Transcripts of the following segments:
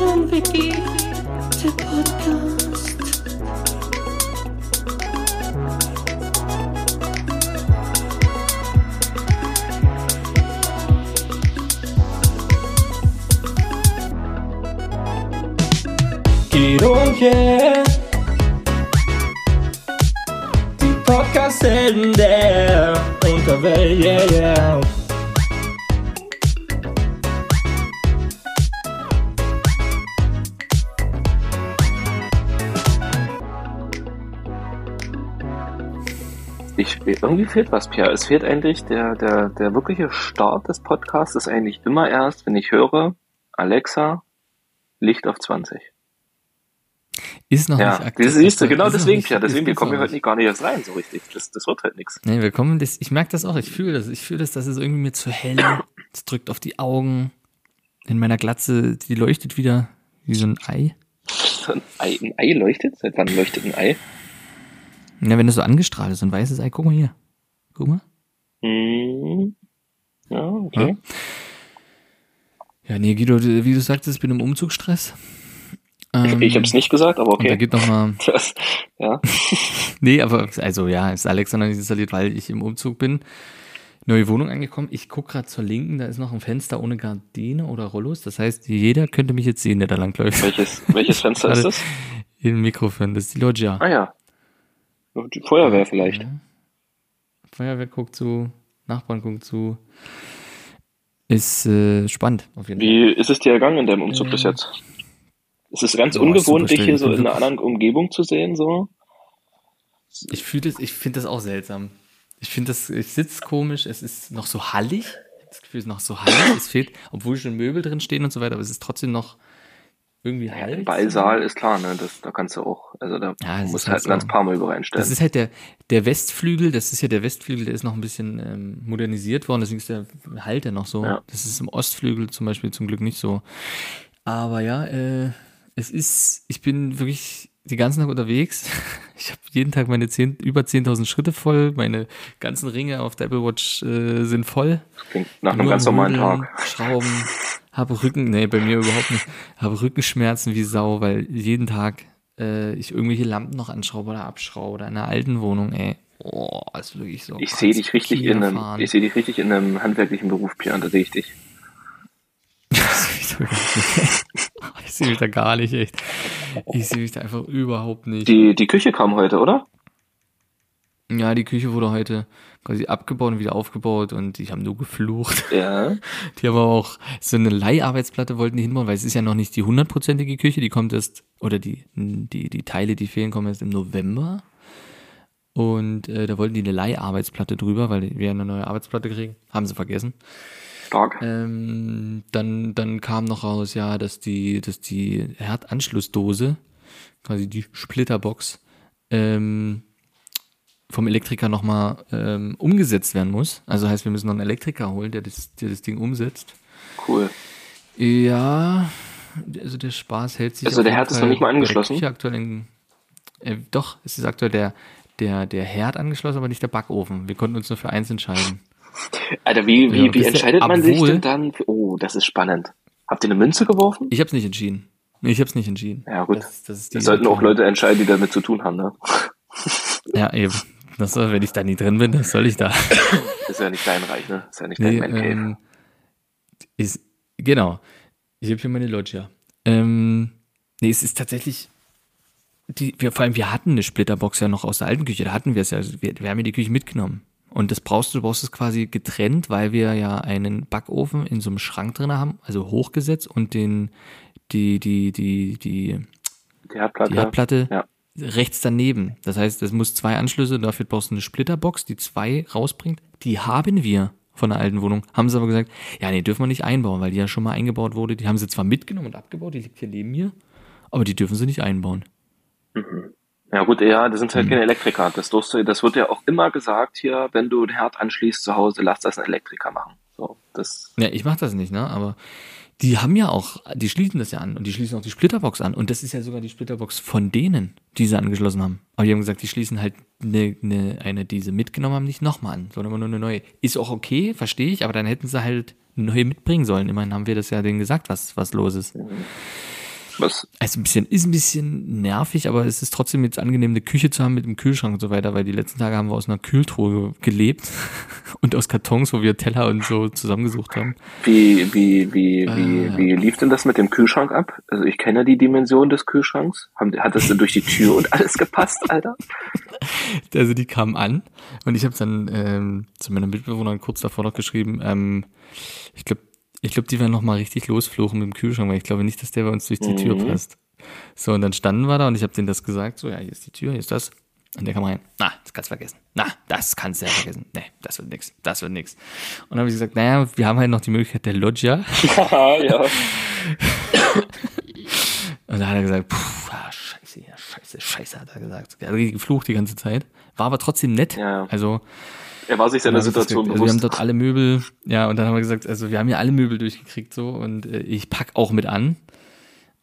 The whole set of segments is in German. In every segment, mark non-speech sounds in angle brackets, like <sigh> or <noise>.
Wiki, der Podcast. Guido und yeah. Die Podcast-Helden der Unterwelt, yeah, yeah. Ich, irgendwie fehlt was, Pierre. Es fehlt eigentlich der, der, der wirkliche Start des Podcasts ist eigentlich immer erst, wenn ich höre, Alexa, Licht auf 20. Ist noch Ja, nicht aktuell. das siehst du, genau Ist deswegen, nicht- Pierre. Deswegen, wir kommen hier heute nicht. gar nicht erst rein, so richtig. Das, das wird halt nichts. Nee, wir kommen, das, ich merke das auch, ich fühle das, ich fühle das, das ist irgendwie mir zu hell, es drückt auf die Augen, in meiner Glatze, die leuchtet wieder wie so ein Ei. So Ein Ei, ein Ei leuchtet? Seit wann leuchtet ein Ei? Ja, wenn das so angestrahlt ist, ein weißes Ei, guck mal hier. Guck mal. Hm. Ja, okay. Ja, nee, Guido, wie du sagtest, ich bin im Umzugsstress. Ähm, Ich hab's nicht gesagt, aber Und da okay. geht noch mal, <laughs> Das, ja. <laughs> nee, aber, also ja, ist Alexa noch nicht installiert, weil ich im Umzug bin. Neue Wohnung angekommen. Ich guck gerade zur Linken, da ist noch ein Fenster ohne Gardine oder Rollos. Das heißt, jeder könnte mich jetzt sehen, der da langläuft. Welches, welches Fenster <laughs> ist das? Im Mikrofon, das ist die Loggia. Ah ja. Die Feuerwehr vielleicht. Ja. Feuerwehr guckt zu, Nachbarn guckt zu. Ist äh, spannend, auf jeden Fall. Wie ist es dir ergangen in deinem Umzug bis Äh, jetzt? Es ist ganz Ja, ungewohnt, super dich hier so in einer anderen Umgebung zu sehen, so. Ich fühle das, ich finde das auch seltsam. Ich finde das, ich sitze komisch, es ist noch so hallig. Das Gefühl ist noch so hallig. es fehlt, obwohl schon Möbel drin stehen und so weiter, aber es ist trotzdem noch irgendwie hallig. Ballsaal ist klar, ne? Das, da kannst du auch, also da Ja, musst halt halt ein ganz paar Möbel reinstellen. Das ist halt der, der Westflügel, das ist ja der Westflügel, der ist noch ein bisschen ähm, modernisiert worden, deswegen ist der Halt ja noch so. Ja. Das ist im Ostflügel zum Beispiel zum Glück nicht so. Aber ja, äh, es ist, ich bin wirklich die ganzen Tag unterwegs. <laughs> Ich habe jeden Tag meine 10, über 10.000 Schritte voll, meine ganzen Ringe auf der Apple Watch äh, sind voll. Klingt nach einem Nur ganz normalen Tag. Schrauben, <laughs> habe Rücken, nee, bei mir überhaupt nicht. Habe Rückenschmerzen wie Sau, weil jeden Tag äh, ich irgendwelche Lampen noch anschraube oder abschraube oder in einer alten Wohnung, ey. Oh, ist wirklich so. Ich sehe dich richtig in einem, Fahren. ich sehe dich richtig in einem handwerklichen Beruf, Pierre, da sehe ich dich. <laughs> ich sehe mich da gar nicht, echt. Ich sehe mich da einfach überhaupt nicht. Die, die Küche kam heute, oder? ja, die Küche wurde heute quasi abgebaut und wieder aufgebaut und ich habe nur geflucht. Ja. <laughs> Die haben auch so eine Leiharbeitsplatte wollten die hinbauen, weil es ist ja noch nicht die hundertprozentige Küche, die kommt erst, oder die, die, die Teile, die fehlen, kommen erst im November. Und äh, da wollten die eine Leiharbeitsplatte drüber, weil wir eine neue Arbeitsplatte kriegen. Haben sie vergessen. Stark. Ähm, dann, dann kam noch raus, ja, dass die, dass die Herdanschlussdose, quasi die Splitterbox, ähm, vom Elektriker nochmal ähm, umgesetzt werden muss. Also heißt, wir müssen noch einen Elektriker holen, der das, der das Ding umsetzt. Cool. Ja, also der Spaß hält sich. Also der Herd ist noch nicht mal angeschlossen? Aktuell in, äh, doch, es ist aktuell der, der, der Herd angeschlossen, aber nicht der Backofen. Wir konnten uns nur für eins entscheiden. Alter, wie, wie, Ja, wie entscheidet man sich denn dann? für- Oh, das ist spannend. Habt ihr eine Münze geworfen? Ich habe es nicht entschieden. Nee, Ich habe es nicht entschieden. Ja, gut. Das, das Das sollten auch Leute entscheiden, die damit zu tun haben, ne? Ja, eben. Das soll, wenn ich da nie drin bin, das soll ich da. Das ist ja nicht dein Reich, ne? Ist ja nicht dein Nee, Man Cave. ähm, ist, genau. Ich habe hier meine Loggia. Ähm, nee, es ist tatsächlich, die, wir, vor allem, wir hatten eine Splitterbox ja noch aus der alten Küche, da hatten wir es ja, also wir, wir haben ja die Küche mitgenommen. Und das brauchst du, du brauchst es quasi getrennt, weil wir ja einen Backofen in so einem Schrank drin haben, also hochgesetzt und den, die, die, die, die, Die Herdplatte. die Herdplatte Ja. Rechts daneben. Das heißt, es muss zwei Anschlüsse, dafür brauchst du eine Splitterbox, die zwei rausbringt. Die haben wir von der alten Wohnung. Haben sie aber gesagt, ja, nee, dürfen wir nicht einbauen, weil die ja schon mal eingebaut wurde. Die haben sie zwar mitgenommen und abgebaut, die liegt hier neben mir, aber die dürfen sie nicht einbauen. Ja gut, ja, das sind halt Hm. keine Elektriker. Das, du, das wird ja auch immer gesagt hier, wenn du den Herd anschließt zu Hause, lass das ein Elektriker machen. So, das, Ja, ich mach das nicht, ne? Aber die haben ja auch, die schließen das ja an und die schließen auch die Splitterbox an. Und das ist ja sogar die Splitterbox von denen, die sie angeschlossen haben. Aber die haben gesagt, die schließen halt eine, eine, eine die sie mitgenommen haben, nicht nochmal an, sondern nur eine neue. Ist auch okay, verstehe ich, aber dann hätten sie halt eine neue mitbringen sollen. Immerhin haben wir das ja denen gesagt, was, was los ist. Was? Also ein bisschen, ist ein bisschen nervig, aber es ist trotzdem jetzt angenehm, eine Küche zu haben mit dem Kühlschrank und so weiter, weil die letzten Tage haben wir aus einer Kühltruhe gelebt <laughs> und aus Kartons, wo wir Teller und so zusammengesucht haben. Wie, wie, wie, wie, Ah. wie lief denn das mit dem Kühlschrank ab? Also ich kenne die Dimension des Kühlschranks. Hat das denn durch die Tür und alles gepasst, Alter? <laughs> Also die kamen an und ich habe dann ähm, zu meiner Mitbewohnerin kurz davor noch geschrieben, ähm, ich glaube, ich glaube, die werden noch mal richtig losfluchen mit dem Kühlschrank, weil ich glaube nicht, dass der bei uns durch die Tür Mhm. passt. So, und dann standen wir da und ich habe denen das gesagt, so, ja, hier ist die Tür, hier ist das. Und der kam rein, na, das kannst du vergessen. Na, das kannst du ja vergessen. Nee, das wird nix, das wird nix. Und dann habe ich gesagt, naja, wir haben halt noch die Möglichkeit der Loggia. <laughs> ja. Und da hat er gesagt, puh, ah, scheiße, ja, scheiße, scheiße, hat er gesagt. Er hat geflucht die ganze Zeit. War aber trotzdem nett. Ja. Also, Er war sich seiner ist Situation gesagt, also wir haben bewusst. dort alle Möbel, ja, und dann haben wir gesagt, also wir haben ja alle Möbel durchgekriegt so und äh, ich pack auch mit an.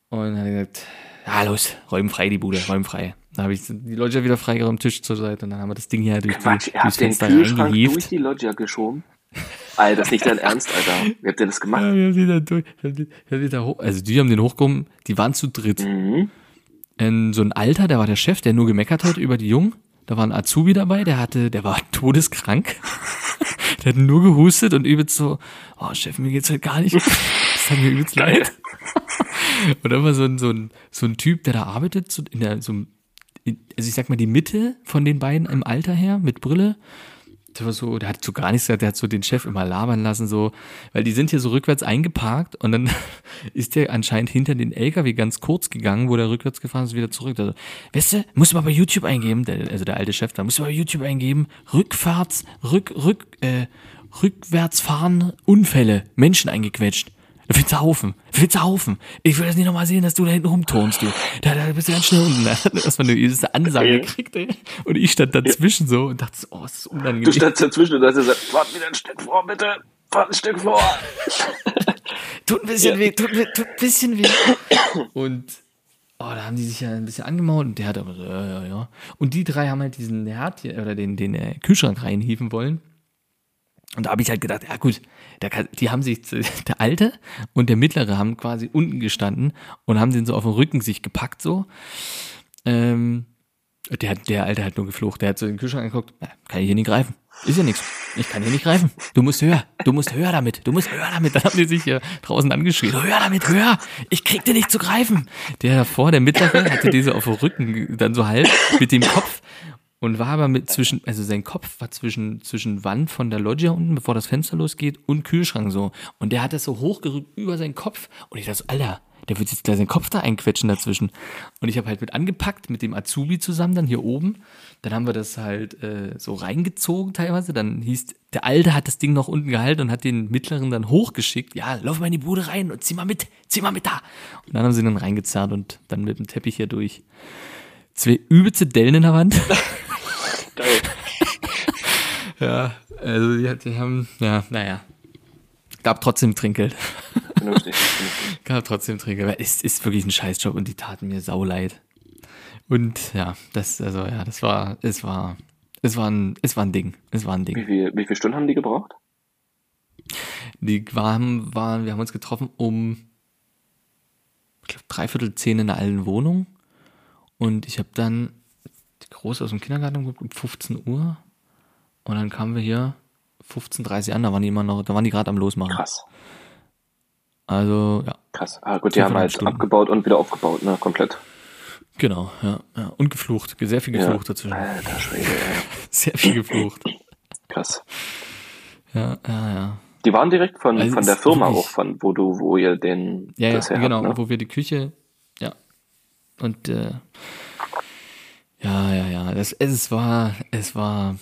Und dann hat er gesagt, ja los, räum frei die Bude, räum frei. Dann habe ich die Leute wieder freigeräumt, Tisch zur Seite und dann haben wir das Ding hier durch Quatsch, die, ihr habt den Kühlschrank durch die Loggia geschoben? Alter, das ist nicht dein Ernst, Alter. Wie habt ihr das gemacht? Ja, wir haben die da durch, wir haben die, wir haben die da hoch, also die haben den hochgehoben, die waren zu dritt. Mhm. Ähm, so ein Alter, der war der Chef, der nur gemeckert hat über die Jungen. Da war ein Azubi dabei, der hatte, der war <laughs> todeskrank. <laughs> der hat nur gehustet und übelst so, oh Chef, mir geht's halt gar nicht. Das hat mir übelst leid. <laughs> Und dann war so ein, so ein, so ein Typ, der da arbeitet, so in der, so, also ich sag mal, die Mitte von den beiden im Alter her, mit Brille. Der so, der hat so gar nichts gesagt, der hat so den Chef immer labern lassen, so, weil die sind hier so rückwärts eingeparkt und dann <laughs> ist der anscheinend hinter den LKW ganz kurz gegangen, wo der rückwärts gefahren ist, wieder zurück. Also, weißt du, musst du mal bei YouTube eingeben, der, also der alte Chef da, musst du mal bei YouTube eingeben, Rückfahrts, rück, rück, äh, rückwärts fahren, Unfälle, Menschen eingequetscht. Da findest du Haufen. Da findest du Haufen. Ich will das nicht nochmal sehen, dass du da hinten rumturnst, du. Da, da bist du ganz schnell unten. <laughs> Da hat erstmal eine übelste Ansage Ja. gekriegt, ey. Und ich stand dazwischen so und dachte oh, das ist unangenehm. Du standst dazwischen und hast gesagt, fahrt wieder ein Stück vor, bitte. Fahrt ein Stück vor. <laughs> tut ein bisschen Ja. weh, tut, tut ein bisschen weh. Und oh, da haben die sich ja ein bisschen angemault und der hat aber so, ja, ja, ja. Und die drei haben halt diesen Herd hier, oder den, den äh, Kühlschrank reinhieven wollen. Und da habe ich halt gedacht, ja gut, kann, die haben sich, <laughs> der Alte und der Mittlere haben quasi unten gestanden und haben den so auf den Rücken sich gepackt so. Ähm, der, der Alte hat nur geflucht. Der hat so den Kühlschrank angeguckt. Ja, kann ich hier nicht greifen. Ist ja nichts. Ich kann hier nicht greifen. Du musst höher. Du musst höher damit. Du musst höher damit. Dann haben die sich hier draußen angeschrien. Höher damit, höher. Ich krieg dir nicht zu greifen. Der davor, der Mittlere, hatte diese auf dem Rücken dann so halb mit dem Kopf und war aber mit zwischen, also sein Kopf war zwischen, zwischen Wand von der Loggia unten, bevor das Fenster losgeht, und Kühlschrank so. Und der hat das so hochgerückt über seinen Kopf. Und ich dachte so, Alter, der wird jetzt gleich seinen Kopf da einquetschen dazwischen. Und ich habe halt mit angepackt, mit dem Azubi zusammen, dann hier oben. Dann haben wir das halt äh, so reingezogen teilweise. Dann hieß, der Alte hat das Ding noch unten gehalten und hat den Mittleren dann hochgeschickt. Ja, lauf mal in die Bude rein und zieh mal mit, zieh mal mit da. Und dann haben sie ihn dann reingezerrt und dann mit dem Teppich hier durch. Zwei übelste Dellen in der Wand. <laughs> Geil. <laughs> Ja, also die, die haben, ja, naja. Gab trotzdem Trinkgeld. Vernünftig. <laughs> Gab trotzdem Trinkgeld. Es ist wirklich ein Scheißjob und die taten mir sauleid. Und ja, das, also ja, das war, es war, es war ein, es war ein Ding. Es war ein Wie, Ding. viel, wie viele Stunden haben die gebraucht? Die waren, waren, wir haben uns getroffen um, ich glaube, dreiviertel zehn in der alten Wohnung. Und ich habe dann die Große aus dem Kindergarten geholt um 15 Uhr. Und dann kamen wir hier 15.30 Uhr an, da waren die immer noch, da waren die gerade am Losmachen. Krass. Also, ja, Krass. Ah, gut, die haben halt Stunden. abgebaut und wieder aufgebaut, ne? Komplett. genau, ja, ja. Und geflucht, sehr viel geflucht dazwischen. Alter Schwede. <laughs> Sehr viel geflucht. Krass. Ja, ja, ja. Die waren direkt von, Also von der Firma wirklich- auch, von wo du, wo ihr den Ja, ja, genau, habt, ne? wo wir die Küche, ja. Und äh, ja, ja, ja. Das, es war, es war,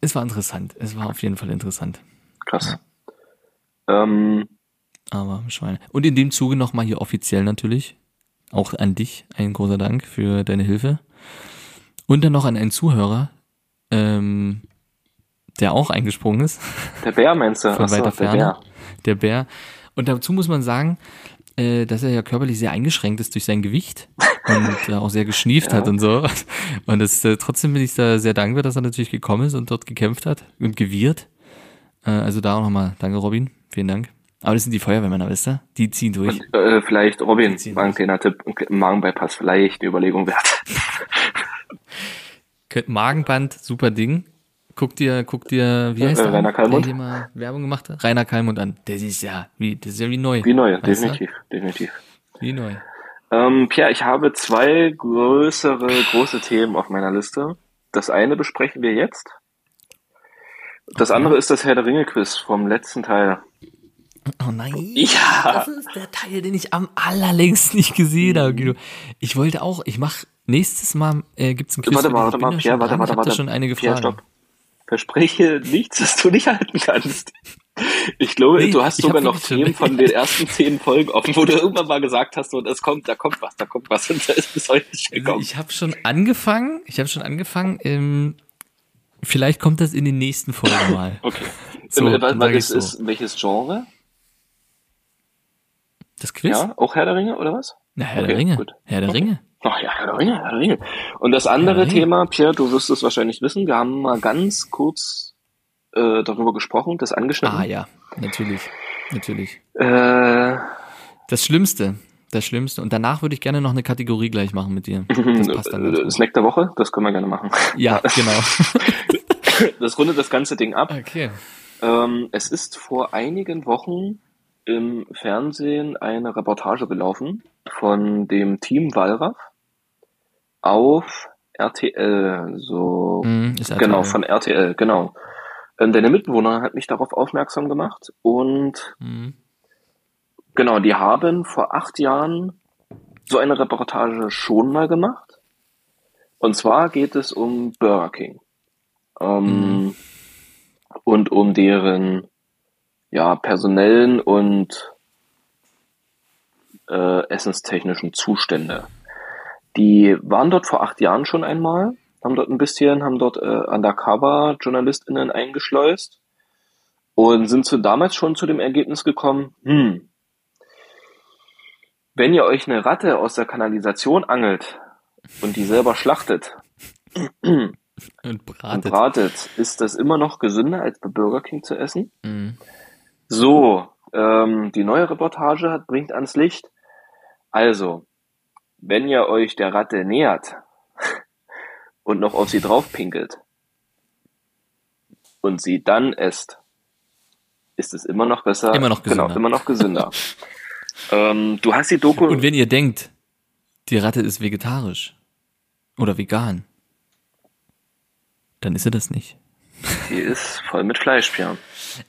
es war interessant. Es war auf jeden Fall interessant. Krass. Ähm, Aber Schweine. Und in dem Zuge nochmal hier offiziell natürlich, auch an dich, ein großer Dank für deine Hilfe. Und dann noch an einen Zuhörer, ähm, der auch eingesprungen ist. der Bär meinst du? von Achso, weiter der Ferne. Bär. Der Bär. Und dazu muss man sagen, äh, dass er ja körperlich sehr eingeschränkt ist durch sein Gewicht und äh, auch sehr geschnieft Ja. hat und so. Und das, äh, trotzdem bin ich da sehr dankbar, dass er natürlich gekommen ist und dort gekämpft hat und gewirrt. Äh, also da auch nochmal danke, Robin. Vielen Dank. Aber das sind die Feuerwehrmänner, wisst ihr? Die ziehen durch. Und, äh, vielleicht Robin, war ein kleiner Tipp, Magenbypass, vielleicht eine Überlegung wert. Magenband, super Ding. Guck dir, guck dir, wie heißt Äh, der? Rainer Kallmund? Der mal Werbung gemacht hat? Rainer Kalmund an. Der ist ja, wie, das ist ja wie neu. Wie neu, Weißt du? definitiv, definitiv. Wie neu. Ähm, Pierre, ich habe zwei größere, große Themen auf meiner Liste. Das eine besprechen wir jetzt. Das andere ist das Herr der Ringe Quiz vom letzten Teil. Oh nein. Ja. Das ist der Teil, den ich am allerlängst nicht gesehen habe, Guido. Ich wollte auch, ich mach, nächstes Mal äh, gibt's ein Quiz. Warte mal, warte mal, Pierre, warte, dran. warte, Ich hab da warte. schon einige Pierre, Fragen. stopp. Verspreche nichts, was du nicht halten kannst. Ich glaube, Nee, du hast sogar noch Themen von den ersten zehn Folgen offen, wo du irgendwann mal gesagt hast, so, es kommt, da kommt was, da kommt was, und da ist bis heute nicht Also gekommen. ich habe schon angefangen, ich habe schon angefangen, ähm, vielleicht kommt das in den nächsten Folgen <laughs> mal. Okay. So, äh, was, so. ist, welches Genre? Das Quiz? Ja, auch Herr der Ringe oder was? Na, Herr Okay, der Ringe. gut. Herr der Okay. Ringe. Ach ja, Herr der Ringe, Herr der Ringe. Und das andere. Thema, Pierre, du wirst es wahrscheinlich wissen, wir haben mal ganz kurz äh, darüber gesprochen, das angeschnitten. Ah ja, natürlich. Natürlich. Äh, Das Schlimmste. Das Schlimmste. Und danach würde ich gerne noch eine Kategorie gleich machen mit dir. Das <laughs> passt dann ganz. Snack der Woche, das können wir gerne machen. Ja, <laughs> genau. Das rundet das ganze Ding ab. Okay. Ähm, es ist vor einigen Wochen im Fernsehen eine Reportage gelaufen von dem Team Wallraff auf RTL, so Mhm, ist genau RTL. von RTL, genau. Ähm, Deine Mitbewohner hat mich darauf aufmerksam gemacht und Mhm. genau, die haben vor acht Jahren so eine Reportage schon mal gemacht. Und zwar geht es um Burger King. Ähm, Und um deren ja, personellen und äh, essenstechnischen Zustände. Die waren dort vor acht Jahren schon einmal, haben dort ein bisschen, haben dort äh, Undercover-JournalistInnen eingeschleust und sind zu damals schon zu dem Ergebnis gekommen, hm, wenn ihr euch eine Ratte aus der Kanalisation angelt und die selber schlachtet Und und bratet. bratet, ist das immer noch gesünder als bei Burger King zu essen? Mhm. So, ähm, die neue Reportage hat, bringt ans Licht. Also, wenn ihr euch der Ratte nähert <laughs> und noch auf sie draufpinkelt und sie dann esst, ist es immer noch besser. Immer noch gesünder. Genau, immer noch gesünder. <laughs> ähm, du hast die Doku. Und wenn ihr denkt, die Ratte ist vegetarisch oder vegan, dann ist sie das nicht. Die ist voll mit Fleisch, Pierre.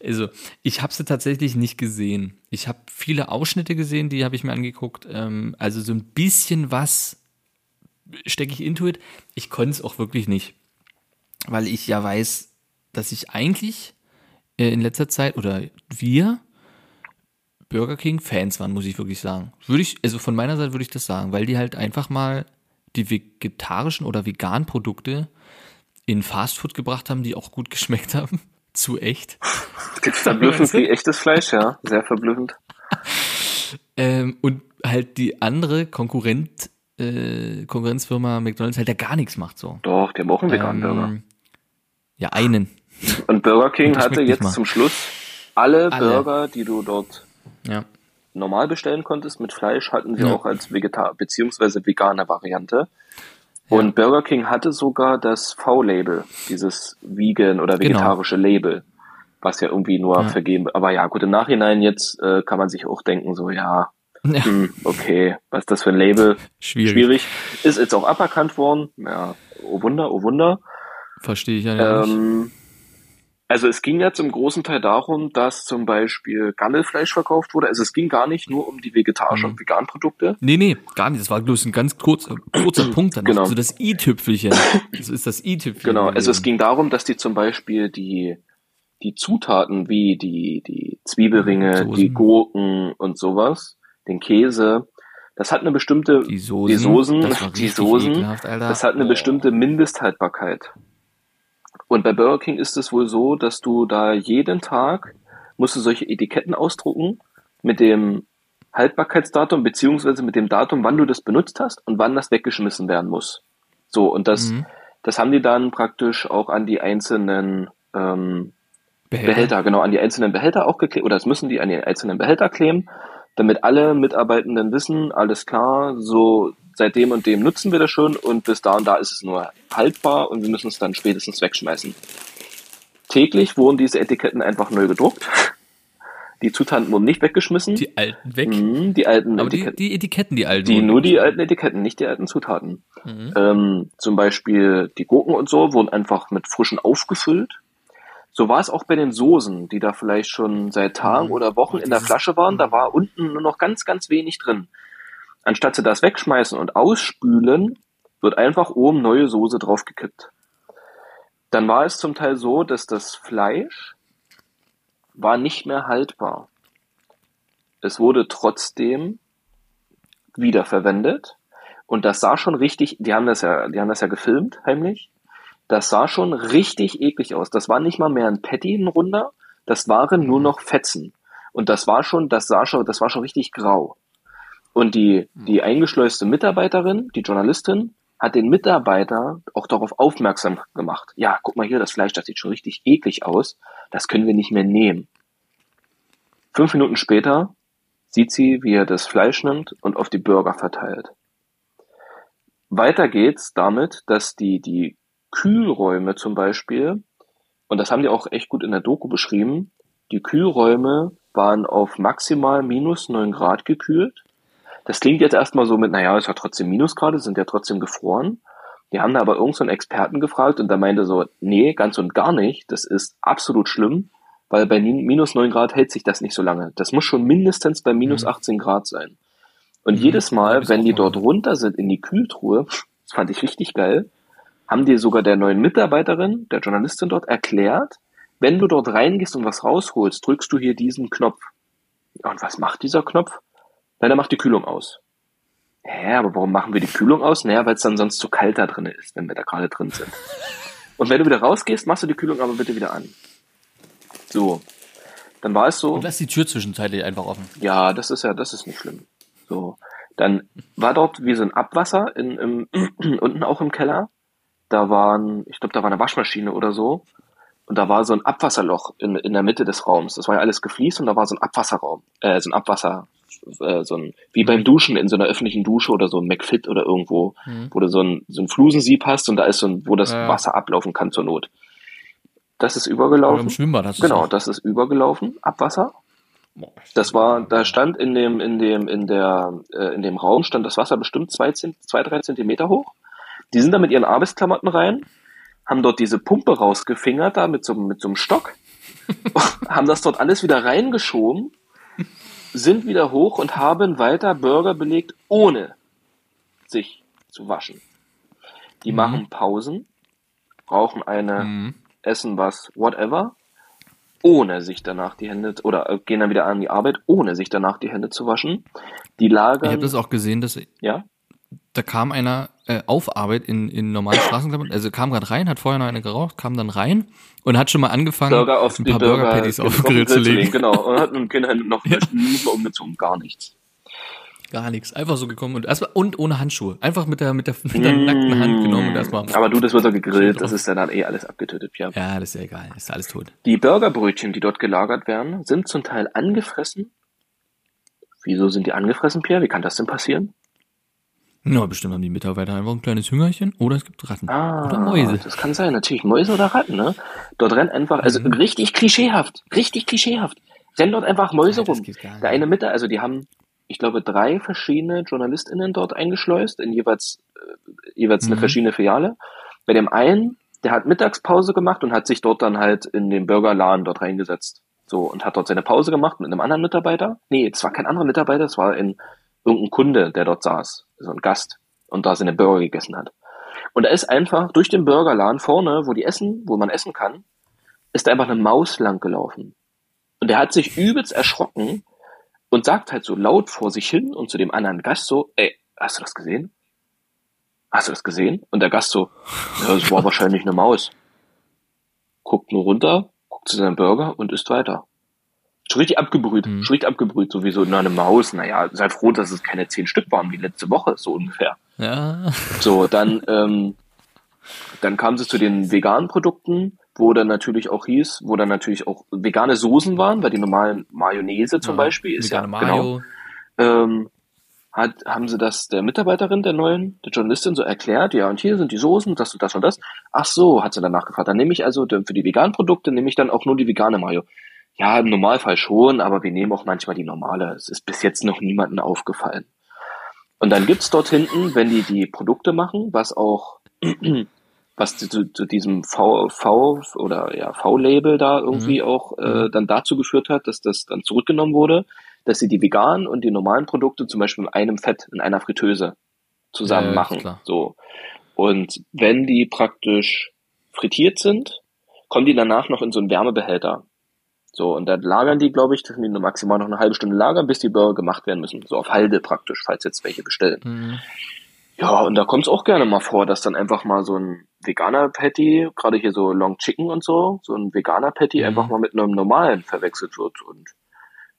Also, ich habe sie tatsächlich nicht gesehen. Ich habe viele Ausschnitte gesehen, die habe ich mir angeguckt. Ähm, also so ein bisschen was stecke ich into it. Ich konnte es auch wirklich nicht, weil ich ja weiß, dass ich eigentlich äh, in letzter Zeit oder wir Burger King Fans waren, muss ich wirklich sagen. Würde ich, also von meiner Seite würde ich das sagen, weil die halt einfach mal die vegetarischen oder veganen Produkte in Fastfood gebracht haben, die auch gut geschmeckt haben. <laughs> Zu echt. Verblüffend wie echtes Fleisch, ja. Sehr verblüffend. <laughs> Ähm, und halt die andere Konkurrent, äh, Konkurrenzfirma McDonalds halt ja gar nichts macht so. Doch, die haben auch einen veganen Burger. Ähm, ja, einen. <laughs> Und Burger King Und hatte jetzt zum Schluss alle, Alle. Burger, die du dort Ja. normal bestellen konntest mit Fleisch, hatten sie Ja. auch als Vegetar beziehungsweise vegane Variante. Und Burger King hatte sogar das V-Label, dieses vegan oder Genau. vegetarische Label, was ja irgendwie nur Ja. vergeben. Aber ja, gut, im Nachhinein jetzt äh, kann man sich auch denken, so ja, ja. hm, okay, was ist das für ein Label? Schwierig. Schwierig. Ist jetzt auch aberkannt worden. Ja, oh Wunder, oh Wunder. Verstehe ich ja nicht. Also es ging ja zum großen Teil darum, dass zum Beispiel Gammelfleisch verkauft wurde. Also es ging gar nicht nur um die vegetarischen Mhm. und veganen Produkte. Nee, nee, gar nicht. Das war bloß ein ganz kurzer, kurzer <clears throat> Punkt dann. Genau. So das i-Tüpfelchen. Das ist das i-Tüpfelchen. Genau, also es ging darum, dass die zum Beispiel die, die Zutaten wie die, die Zwiebelringe, Soßen. die Gurken und sowas, den Käse, das hat eine bestimmte, Die Soßen. die Soßen, das die Soßen, ekelhaft, das hat eine Boah. bestimmte Mindesthaltbarkeit. Und bei Burger King ist es wohl so, dass du da jeden Tag musst du solche Etiketten ausdrucken mit dem Haltbarkeitsdatum beziehungsweise mit dem Datum, wann du das benutzt hast und wann das weggeschmissen werden muss. So, und das, Mhm. das haben die dann praktisch auch an die einzelnen ähm, Behälter, genau, an die einzelnen Behälter auch geklebt, oder das müssen die an die einzelnen Behälter kleben, damit alle Mitarbeitenden wissen, alles klar, so seit dem und dem nutzen wir das schon und bis da und da ist es nur haltbar und wir müssen es dann spätestens wegschmeißen. Täglich wurden diese Etiketten einfach neu gedruckt. Die Zutaten wurden nicht weggeschmissen. Die alten weg. Mhm, die alten Aber die, Etiketten. die Etiketten, die alten. Die, nur die alten Etiketten, nicht die alten Zutaten. Mhm. Ähm, zum Beispiel die Gurken und so wurden einfach mit frischen aufgefüllt. So war es auch bei den Soßen, die da vielleicht schon seit Tagen Mhm. oder Wochen Oh, in der Flasche waren. Da Mhm. war unten nur noch ganz, ganz wenig drin. Anstatt sie das wegschmeißen und ausspülen, wird einfach oben neue Soße draufgekippt. Dann war es zum Teil so, dass das Fleisch war nicht mehr haltbar. Es wurde trotzdem wiederverwendet und das sah schon richtig, die haben das ja, die haben das ja gefilmt, heimlich. Das sah schon richtig eklig aus. Das war nicht mal mehr ein Patty, ein runder, das waren nur noch Fetzen. Und das war schon, das sah schon, das war schon richtig grau. Und die, die eingeschleuste Mitarbeiterin, die Journalistin, hat den Mitarbeiter auch darauf aufmerksam gemacht. Ja, guck mal hier, das Fleisch, das sieht schon richtig eklig aus. Das können wir nicht mehr nehmen. Fünf Minuten später sieht sie, wie er das Fleisch nimmt und auf die Burger verteilt. Weiter geht's damit, dass die, die Kühlräume zum Beispiel, und das haben die auch echt gut in der Doku beschrieben, die Kühlräume waren auf maximal minus neun Grad gekühlt. Das klingt jetzt erstmal so mit, naja, ist ja trotzdem Minusgrade, sind ja trotzdem gefroren. Die haben da aber irgendeinen so Experten gefragt und der meinte so, nee, ganz und gar nicht, das ist absolut schlimm, weil bei min- minus neun Grad hält sich das nicht so lange. Das muss schon mindestens bei minus Mhm. 18 Grad sein. Und Mhm. jedes Mal, wenn die dort runter sind in die Kühltruhe, das fand ich richtig geil, haben die sogar der neuen Mitarbeiterin, der Journalistin dort erklärt, wenn du dort reingehst und was rausholst, drückst du hier diesen Knopf. Und was macht dieser Knopf? Na, der macht die Kühlung aus. Hä, aber warum machen wir die Kühlung aus? Naja, weil es dann sonst zu kalt da drin ist, wenn wir da gerade drin sind. Und wenn du wieder rausgehst, machst du die Kühlung aber bitte wieder an. So. Dann war es so. Und lass die Tür zwischenzeitlich einfach offen. Ja, das ist ja, das ist nicht schlimm. So. Dann war dort wie so ein Abwasser in, im, <clears throat> unten auch im Keller. Da waren, ich glaube, da war eine Waschmaschine oder so. Und da war so ein Abwasserloch in, in der Mitte des Raums. Das war ja alles gefliest und da war so ein Abwasserraum, äh, so ein Abwasser, äh, so ein, wie beim Duschen in so einer öffentlichen Dusche oder so ein McFit oder irgendwo, Mhm. wo du so ein, so ein Flusensieb hast und da ist so ein, wo das Ja. Wasser ablaufen kann zur Not. Das ist Oder übergelaufen. im Schwimmbad hast Genau, das ist übergelaufen, Abwasser. Das war, da stand in dem, in dem, in der, äh, in dem Raum stand das Wasser bestimmt zwei, zwei drei Zentimeter hoch. Die sind da mit ihren Arbeitsklamotten rein, haben dort diese Pumpe rausgefingert, da mit so, mit so einem Stock, <laughs> haben das dort alles wieder reingeschoben, sind wieder hoch und haben weiter Burger belegt, ohne sich zu waschen. Die Mhm. machen Pausen, brauchen eine, Mhm. essen was, whatever, ohne sich danach die Hände, oder äh, gehen dann wieder an die Arbeit, ohne sich danach die Hände zu waschen. Die Ich lagern, habe das auch gesehen, dass ja, da kam einer äh, auf Arbeit in, in normalen Straßenklamotten, also kam gerade rein, hat vorher noch eine geraucht, kam dann rein und hat schon mal angefangen, Burger auf ein paar Burger, Patties auf den Grill zu legen. Genau, und hat mit dem Kind noch <laughs> Ja. nicht mal umgezogen, gar nichts. Gar nichts. Einfach so gekommen und erstmal und ohne Handschuhe. Einfach mit der, mit der, mit der nackten Hand genommen und erstmal. Mm. Aber du, das wird doch gegrillt, das ist ja dann eh alles abgetötet, ja. Ja, das ist ja egal. Ist alles tot. Die Burgerbrötchen, die dort gelagert werden, sind zum Teil angefressen. Wieso sind die angefressen, Pierre? Wie kann das denn passieren? Na, bestimmt haben die Mitarbeiter einfach ein kleines Hüngerchen oder es gibt Ratten. Ah, Oder Mäuse. Das kann sein, natürlich. Mäuse oder Ratten, ne? Dort rennt einfach, also Mhm. richtig klischeehaft, richtig klischeehaft. Rennen dort einfach Mäuse Ja, rum. Der eine Mitte, also die haben, ich glaube, drei verschiedene JournalistInnen dort eingeschleust, in jeweils, äh, jeweils eine Mhm. verschiedene Filiale. Bei dem einen, der hat Mittagspause gemacht und hat sich dort dann halt in den Burgerladen dort reingesetzt. So, und hat dort seine Pause gemacht mit einem anderen Mitarbeiter. Nee, es war kein anderer Mitarbeiter, es war ein, irgendein Kunde, der dort saß. So ein Gast. Und da seine Burger gegessen hat. Und da ist einfach durch den Burgerladen vorne, wo die essen, wo man essen kann, ist da einfach eine Maus lang gelaufen. Und der hat sich übelst erschrocken und sagt halt so laut vor sich hin und zu dem anderen Gast so, ey, hast du das gesehen? Hast du das gesehen? Und der Gast so, ja, das war wahrscheinlich eine Maus. Guckt nur runter, guckt zu seinem Burger und isst weiter. Schon richtig abgebrüht, Mhm. schon richtig abgebrüht, sowieso, na, eine Maus, naja, sei froh, dass es keine zehn Stück waren wie letzte Woche, so ungefähr. Ja. So, dann, ähm, dann kam sie zu den veganen Produkten wo dann natürlich auch hieß, wo dann natürlich auch vegane Soßen waren, weil die normalen Mayonnaise zum Ja, Beispiel ist ja genau, Mayo. ähm, hat, haben sie das der Mitarbeiterin, der neuen, der Journalistin so erklärt, ja, und hier sind die Soßen, das und das und das. Ach so, hat sie danach gefragt. Dann nehme ich also für die veganen Produkte, nehme ich dann auch nur die vegane Mayo. Ja, im Normalfall schon, aber wir nehmen auch manchmal die normale. Es ist bis jetzt noch niemandem aufgefallen. Und dann gibt's dort hinten, wenn die die Produkte machen, was auch, <clears throat> was zu, zu diesem V, V oder ja, V-Label da irgendwie auch äh, dann dazu geführt hat, dass das dann zurückgenommen wurde, dass sie die veganen und die normalen Produkte zum Beispiel in einem Fett, in einer Fritteuse zusammen Ja, ja, machen. klar. So. Und wenn die praktisch frittiert sind, kommen die danach noch in so einen Wärmebehälter. So, und dann lagern die, glaube ich, dass die nur maximal noch eine halbe Stunde lagern, bis die Burger gemacht werden müssen. So auf Halde praktisch, falls jetzt welche bestellen. Mhm. Ja, und da kommt es auch gerne mal vor, dass dann einfach mal so ein veganer Patty, gerade hier so Long Chicken und so, so ein veganer Patty Mhm. einfach mal mit einem normalen verwechselt wird. Und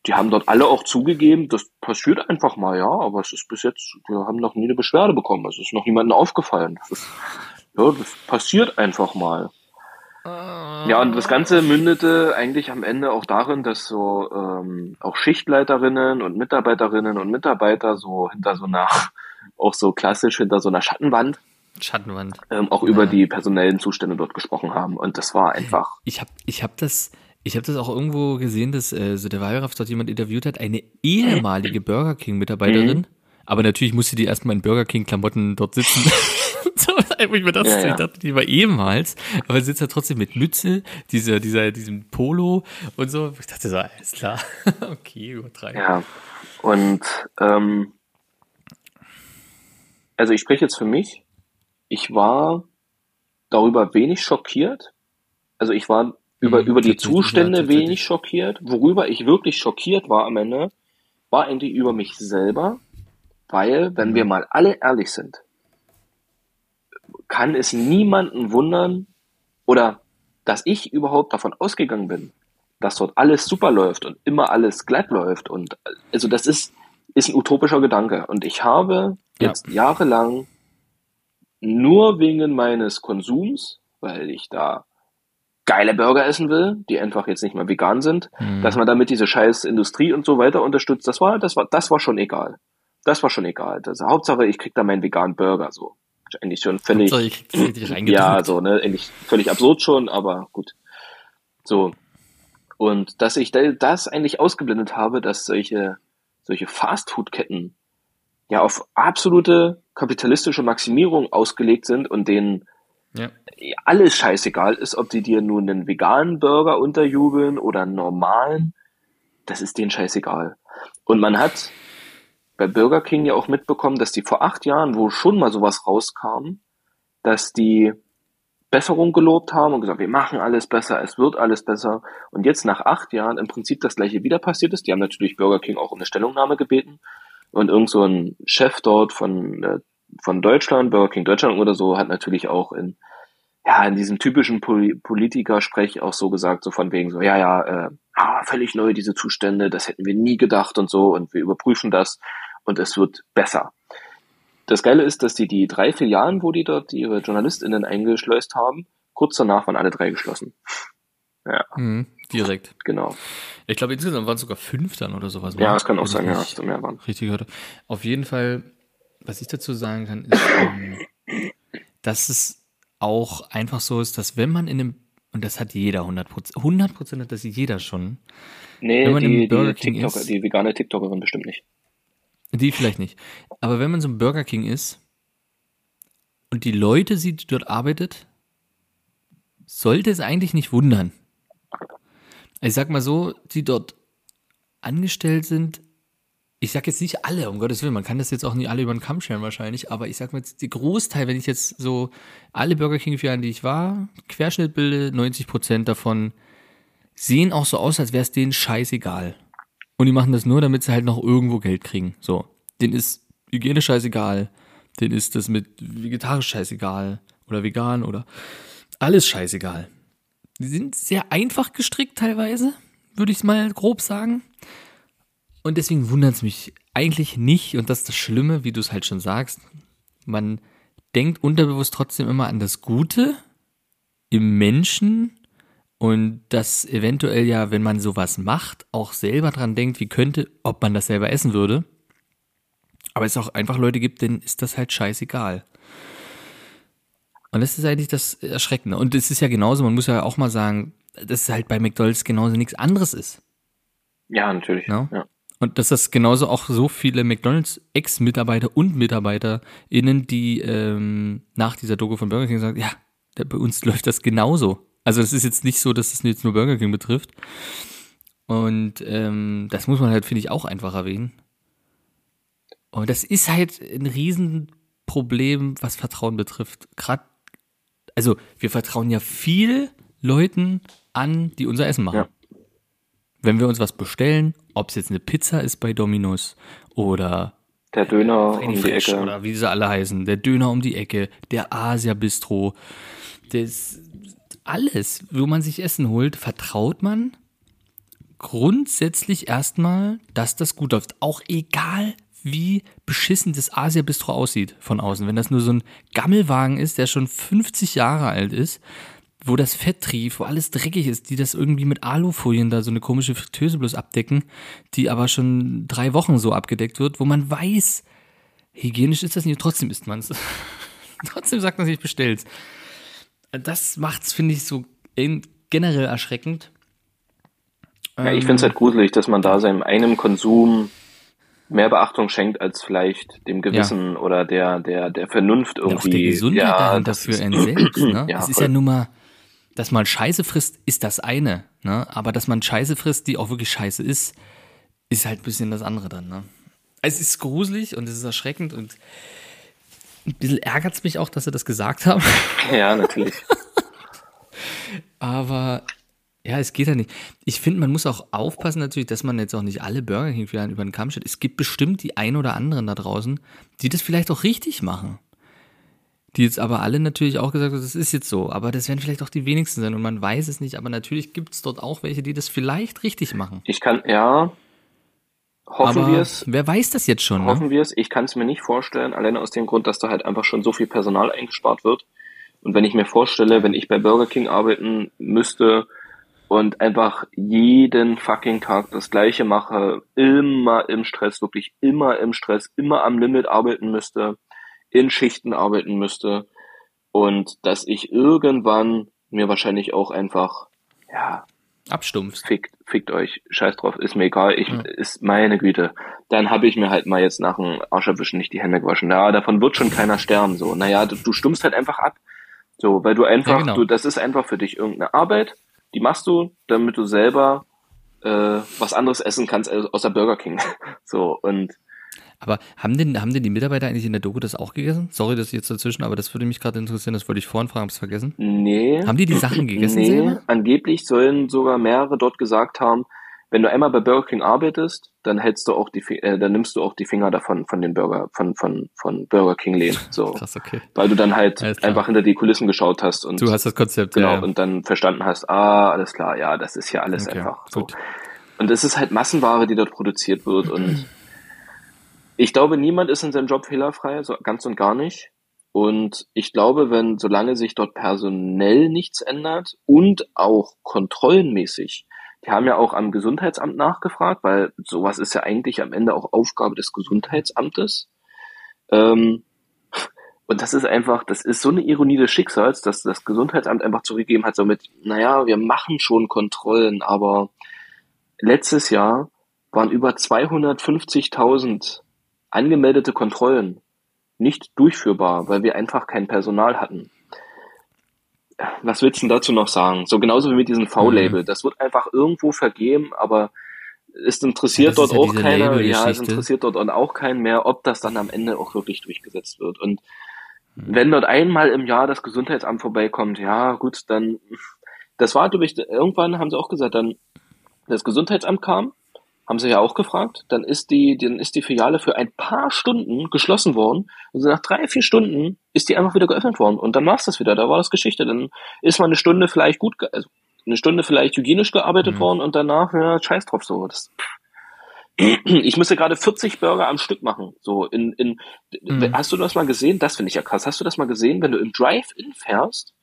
die haben dort alle auch zugegeben, das passiert einfach mal, ja, aber es ist bis jetzt, wir haben noch nie eine Beschwerde bekommen. Es ist noch niemandem aufgefallen. Das ist, ja, das passiert einfach mal. Ja, und das Ganze mündete eigentlich am Ende auch darin, dass so ähm, auch Schichtleiterinnen und Mitarbeiterinnen und Mitarbeiter so hinter so einer, <laughs> auch so klassisch hinter so einer Schattenwand Schattenwand. ähm, auch über die personellen Zustände dort gesprochen haben. Und das war einfach, Ich habe ich hab das, ich hab das auch irgendwo gesehen, dass äh, so der Wallraff dort jemand interviewt hat, eine ehemalige Burger King-Mitarbeiterin. Mhm. Aber natürlich musste die erstmal in Burger King-Klamotten dort sitzen. <laughs> <laughs> so, wo ich mir das, Ja, ja. ich dachte, die war ehemals, aber sie sitzt da trotzdem mit Mütze, dieser, dieser, diesem Polo und so. Ich dachte so, alles klar. <laughs> okay, übertreiben. ja. Und ähm, also ich spreche jetzt für mich. Ich war darüber wenig schockiert. Also ich war über, Mhm, über die Zustände ja, wenig schockiert. Worüber ich wirklich schockiert war am Ende, war eigentlich über mich selber, weil, wenn Mhm. wir mal alle ehrlich sind, kann es niemanden wundern oder dass ich überhaupt davon ausgegangen bin, dass dort alles super läuft und immer alles glatt läuft und also das ist ist ein utopischer Gedanke und ich habe Ja. jetzt jahrelang nur wegen meines Konsums, weil ich da geile Burger essen will, die einfach jetzt nicht mehr vegan sind, Mhm. dass man damit diese scheiß Industrie und so weiter unterstützt, das war, das war, das war schon egal. Das war schon egal. Das, Hauptsache, ich krieg da meinen veganen Burger, so. Eigentlich schon völlig, <clears throat> ja, so, ne, eigentlich völlig absurd schon, aber gut. So. Und dass ich da- das eigentlich ausgeblendet habe, dass solche, solche Fastfood-Ketten ja auf absolute kapitalistische Maximierung ausgelegt sind und denen Ja. alles scheißegal ist, ob die dir nun einen veganen Burger unterjubeln oder einen normalen, das ist denen scheißegal. Und man hat bei Burger King ja auch mitbekommen, dass die vor acht Jahren, wo schon mal sowas rauskam, dass die Besserung gelobt haben und gesagt, wir machen alles besser, es wird alles besser. Und jetzt nach acht Jahren im Prinzip das gleiche wieder passiert ist. Die haben natürlich Burger King auch um eine Stellungnahme gebeten. Und irgend so ein Chef dort von, äh, von Deutschland, Burger King Deutschland oder so, hat natürlich auch in, ja, in diesem typischen Poli Politikersprech auch so gesagt, so von wegen so, ja, ja, äh, ah, völlig neu diese Zustände, das hätten wir nie gedacht und so und wir überprüfen das und es wird besser. Das Geile ist, dass die die drei Filialen, wo die dort ihre JournalistInnen eingeschleust haben, kurz danach waren alle drei geschlossen. Mhm. Direkt. Genau. Ich glaube, insgesamt waren es sogar fünf dann oder sowas. Ja, ne? es kann auch sein, ja, dass da mehr waren. Richtig gehört. Auf jeden Fall, was ich dazu sagen kann, ist, ähm, dass es auch einfach so ist, dass wenn man in einem, und das hat jeder 100 Prozent, 100 Prozent hat das jeder schon, Nee, die, die, TikToker, ist- die vegane TikTokerin bestimmt nicht. Die vielleicht nicht, aber wenn man so ein Burger King ist und die Leute sieht, die dort arbeitet, sollte es eigentlich nicht wundern. Ich sag mal so, die dort angestellt sind, ich sag jetzt nicht alle, um Gottes Willen, man kann das jetzt auch nicht alle über den Kamm scheren wahrscheinlich, aber ich sag mal die Großteil, wenn ich jetzt so alle Burger King-Filialen, die ich war, Querschnitt bilde, 90 Prozent davon sehen auch so aus, als wäre es denen scheißegal. Und die machen das nur, damit sie halt noch irgendwo Geld kriegen. So. Denen ist Hygiene scheißegal, denen ist das mit vegetarisch scheißegal oder vegan oder alles scheißegal. Die sind sehr einfach gestrickt teilweise, würde ich mal grob sagen. Und deswegen wundert es mich eigentlich nicht, und das ist das Schlimme, wie du es halt schon sagst, man denkt unterbewusst trotzdem immer an das Gute im Menschen Und dass eventuell ja, wenn man sowas macht, auch selber dran denkt, wie könnte, ob man das selber essen würde. Aber es auch einfach Leute gibt, denen ist das halt scheißegal. Und das ist eigentlich das Erschreckende. Und es ist ja genauso, man muss ja auch mal sagen, dass es halt bei McDonalds genauso nichts anderes ist. Ja, natürlich. No? Ja. Und dass das genauso auch so viele McDonalds Ex-Mitarbeiter und MitarbeiterInnen, die ähm, nach dieser Doku von Burger King sagen, ja, bei uns <laughs> läuft das genauso. Also es ist jetzt nicht so, dass es jetzt nur Burger King betrifft. Und ähm, das muss man halt, finde ich, auch einfach erwähnen. Und das ist halt ein Riesenproblem, was Vertrauen betrifft. Gerade, also wir vertrauen ja viel Leuten an, die unser Essen machen. Ja. Wenn wir uns was bestellen, ob es jetzt eine Pizza ist bei Domino's oder Der Döner um die Ecke. oder wie sie alle heißen, der Döner um die Ecke, der Asia Bistro, das alles, wo man sich Essen holt, vertraut man grundsätzlich erstmal, dass das gut läuft. Auch egal, wie beschissen das Asia Bistro aussieht von außen. Wenn das nur so ein Gammelwagen ist, der schon 50 Jahre alt ist, wo das Fett trieft, wo alles dreckig ist, die das irgendwie mit Alufolien da so eine komische Fritteuse bloß abdecken, die aber schon drei Wochen so abgedeckt wird, wo man weiß, hygienisch ist das nicht, trotzdem isst man es. <laughs> trotzdem sagt man sich, bestellt's. Das macht's, finde ich, so generell erschreckend. Ja, ich finde es halt gruselig, dass man da seinem einem Konsum mehr Beachtung schenkt als vielleicht dem Gewissen oder der, der, der Vernunft Ja, auch irgendwie. der Gesundheit ja, dahinter das für ist- einen selbst. Ne? <clears throat> Ja, es ist voll. ja nun mal, dass man Scheiße frisst, ist das eine. Ne? Aber dass man Scheiße frisst, die auch wirklich Scheiße ist, ist halt ein bisschen das andere dann. Ne? Es ist gruselig und es ist erschreckend und ein bisschen ärgert es mich auch, dass sie das gesagt haben. <laughs> Ja, natürlich. <laughs> Aber ja, es geht ja nicht. Ich finde, man muss auch aufpassen natürlich, dass man jetzt auch nicht alle Burger King vielleicht über den Kamm stellt. Es gibt bestimmt die ein oder anderen da draußen, die das vielleicht auch richtig machen. Die jetzt aber alle natürlich auch gesagt haben, das ist jetzt so. Aber das werden vielleicht auch die wenigsten sein und man weiß es nicht. Aber natürlich gibt es dort auch welche, die das vielleicht richtig machen. Ich kann, ja, hoffen aber wir es. wer weiß das jetzt schon, ne? Hoffen wir es. Ich kann es mir nicht vorstellen, alleine aus dem Grund, dass da halt einfach schon so viel Personal eingespart wird. Und wenn ich mir vorstelle, wenn ich bei Burger King arbeiten müsste und einfach jeden fucking Tag das Gleiche mache, immer im Stress, wirklich immer im Stress, immer am Limit arbeiten müsste, in Schichten arbeiten müsste und dass ich irgendwann mir wahrscheinlich auch einfach, ja, Abstumpfst. fickt, fickt euch, scheiß drauf, ist mir egal, ich, ist meine Güte. Dann habe ich mir halt mal jetzt nach dem Arscherwischen nicht die Hände gewaschen. Ja, davon wird schon keiner sterben, so. Naja, du, du stummst halt einfach ab. So, weil du einfach, Ja, genau. du, das ist einfach für dich irgendeine Arbeit, die machst du, damit du selber äh, was anderes essen kannst als außer Burger King. <laughs> So, und Aber haben denn, haben denn die Mitarbeiter eigentlich in der Doku das auch gegessen? Sorry, dass ich jetzt dazwischen, aber das würde mich gerade interessieren, das wollte ich vorhin fragen, hab's vergessen. nee. Haben die die Sachen gegessen Nee, selber? angeblich sollen sogar mehrere dort gesagt haben, wenn du einmal bei Burger King arbeitest, dann hältst du auch die, äh, dann nimmst du auch die Finger davon von den Burger, von von von Burger King Läden, so, <laughs> Krass, okay. weil du dann halt einfach hinter die Kulissen geschaut hast und Du hast das Konzept, genau ja, ja. und dann verstanden hast, ah, alles klar, ja, das ist ja alles Okay, einfach so. gut. Und es ist halt Massenware, die dort produziert wird und <clears throat> ich glaube, niemand ist in seinem Job fehlerfrei, so ganz und gar nicht. Und ich glaube, wenn, solange sich dort personell nichts ändert und auch kontrollenmäßig, die haben ja auch am Gesundheitsamt nachgefragt, weil sowas ist ja eigentlich am Ende auch Aufgabe des Gesundheitsamtes. Ähm, und das ist einfach, das ist so eine Ironie des Schicksals, dass das Gesundheitsamt einfach zurückgegeben hat, so mit, naja, wir machen schon Kontrollen, aber letztes Jahr waren über 250.000 angemeldete Kontrollen nicht durchführbar, weil wir einfach kein Personal hatten. Was willst du denn dazu noch sagen? So genauso wie mit diesem V-Label. Mhm. Das wird einfach irgendwo vergeben, aber es interessiert Ja, dort ja auch keiner. Ja, es interessiert dort auch keinen mehr, ob das dann am Ende auch wirklich durchgesetzt wird. Und wenn dort einmal im Jahr das Gesundheitsamt vorbeikommt, ja gut, dann das war, glaube ich, irgendwann haben sie auch gesagt, dann das Gesundheitsamt kam, haben sie ja auch gefragt, dann ist die, dann ist die Filiale für ein paar Stunden geschlossen worden und so nach drei, vier Stunden ist die einfach wieder geöffnet worden und dann war's das wieder, da war das Geschichte, dann ist mal eine Stunde vielleicht gut, also eine Stunde vielleicht hygienisch gearbeitet Mhm. worden und danach, ja, scheiß drauf so. Das, <clears throat> ich müsste gerade 40 Burger am Stück machen. So in, in Mhm. hast du das mal gesehen? Das finde ich ja krass. Hast du das mal gesehen, wenn du im Drive-In fährst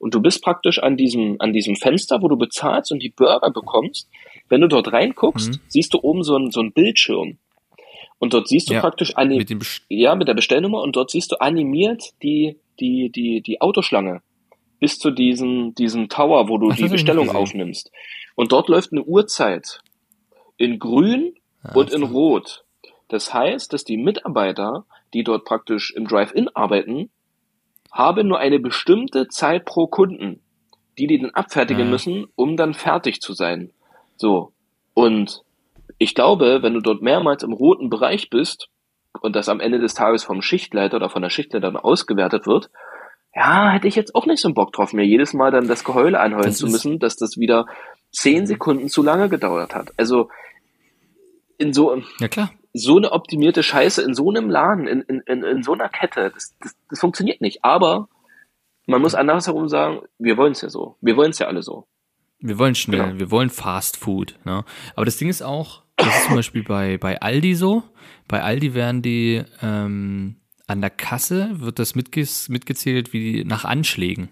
Und du bist praktisch an diesem, an diesem Fenster, wo du bezahlst und die Burger bekommst. Wenn du dort reinguckst, Mhm. siehst du oben so einen, so einen Bildschirm. Und dort siehst du Ja, praktisch anim Mit ja, mit der Bestellnummer und dort siehst du animiert die, die, die, die Autoschlange bis zu diesem, diesem Tower, wo du Ach, die Bestellung aufnimmst. Und dort läuft eine Uhrzeit in grün Ah, und in rot. Das heißt, dass die Mitarbeiter, die dort praktisch im Drive-In arbeiten, haben nur eine bestimmte Zeit pro Kunden, die die dann abfertigen Ja. müssen, um dann fertig zu sein. So. Und ich glaube, wenn du dort mehrmals im roten Bereich bist und das am Ende des Tages vom Schichtleiter oder von der Schichtleiterin ausgewertet wird, ja, hätte ich jetzt auch nicht so einen Bock drauf, mir jedes Mal dann das Geheule anheulen Das zu müssen, dass das wieder zehn Sekunden zu lange gedauert hat. Also in so, Ja klar. So eine optimierte Scheiße in so einem Laden, in, in, in, in so einer Kette, das, das, das funktioniert nicht. Aber man muss andersherum sagen, wir wollen es ja so. Wir wollen es ja alle so. Wir wollen schnell, Genau. wir wollen Fast Food. Ne? Aber das Ding ist auch, das ist zum Beispiel bei, bei Aldi so. Bei Aldi werden die ähm, an der Kasse wird das mitge mitgezählt wie nach Anschlägen.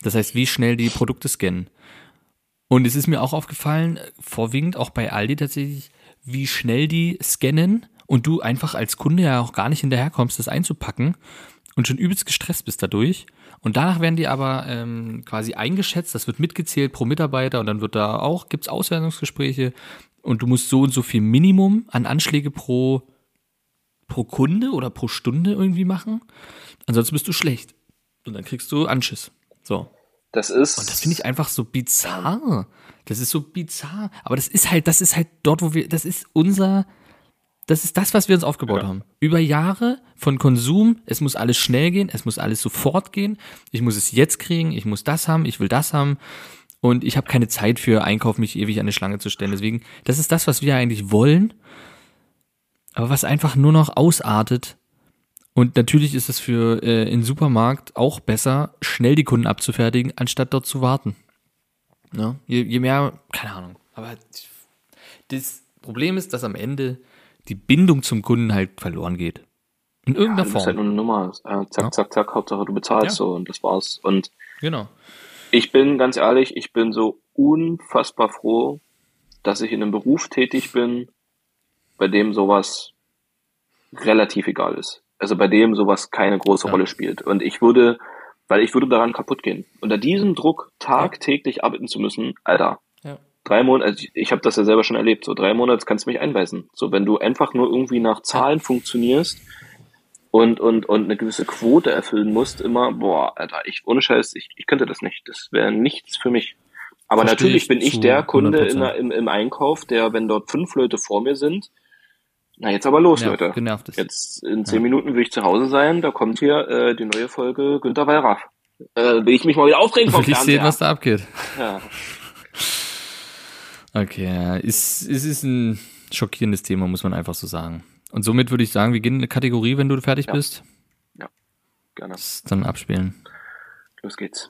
Das heißt, wie schnell die Produkte scannen. Und es ist mir auch aufgefallen, vorwiegend auch bei Aldi tatsächlich, wie schnell die scannen und du einfach als Kunde ja auch gar nicht hinterherkommst, das einzupacken und schon übelst gestresst bist dadurch. Und danach werden die aber ähm, quasi eingeschätzt, das wird mitgezählt pro Mitarbeiter und dann wird da auch, gibt's Auswertungsgespräche und du musst so und so viel Minimum an Anschläge pro, pro Kunde oder pro Stunde irgendwie machen. Ansonsten bist du schlecht. Und dann kriegst du Anschiss. So. Das ist. Und das finde ich einfach so bizarr. Das ist so bizarr. Aber das ist halt, das ist halt dort, wo wir, das ist unser, das ist das, was wir uns aufgebaut Ja. haben. Über Jahre von Konsum, es muss alles schnell gehen, es muss alles sofort gehen, ich muss es jetzt kriegen, ich muss das haben, ich will das haben. Und ich habe keine Zeit für Einkauf, mich ewig an eine Schlange zu stellen. Deswegen, das ist das, was wir eigentlich wollen, aber was einfach nur noch ausartet. Und natürlich ist es für äh, in Supermarkt auch besser, schnell die Kunden abzufertigen, anstatt dort zu warten. Ne? Je, je mehr, keine Ahnung. Aber das Problem ist, dass am Ende die Bindung zum Kunden halt verloren geht. In ja, irgendeiner du bist halt Form. nur eine Nummer. Äh, zack, Ja. zack, zack, Hauptsache du bezahlst Ja. so und das war's. Und Genau. ich bin ganz ehrlich, ich bin so unfassbar froh, dass ich in einem Beruf tätig bin, bei dem sowas relativ egal ist. Also bei dem sowas keine große Ja. Rolle spielt. Und ich würde, weil ich würde daran kaputt gehen. Unter diesem Druck tagtäglich arbeiten zu müssen, Alter, Ja. drei Monate, also ich, ich habe das ja selber schon erlebt, so drei Monate kannst du mich einweisen. So, wenn du einfach nur irgendwie nach Zahlen funktionierst und, und, und eine gewisse Quote erfüllen musst, immer, boah, Alter, ich, ohne Scheiß, ich, ich könnte das nicht. Das wäre nichts für mich. Aber Versteh natürlich ich bin ich der Kunde 100%. in im, im Einkauf, der, wenn dort fünf Leute vor mir sind, na jetzt aber los, Ja, Leute. genervt ist. Jetzt in zehn Minuten will ich zu Hause sein, da kommt hier äh, die neue Folge Günter Wallraff. Äh, will ich mich mal wieder aufregen vom Will ich sehen, was da abgeht. Ja. <laughs> Okay, ja. Es, es ist ein schockierendes Thema, muss man einfach so sagen. Und somit würde ich sagen, wir gehen in eine Kategorie, wenn du fertig Ja. bist. Gerne. Das dann abspielen. Los geht's.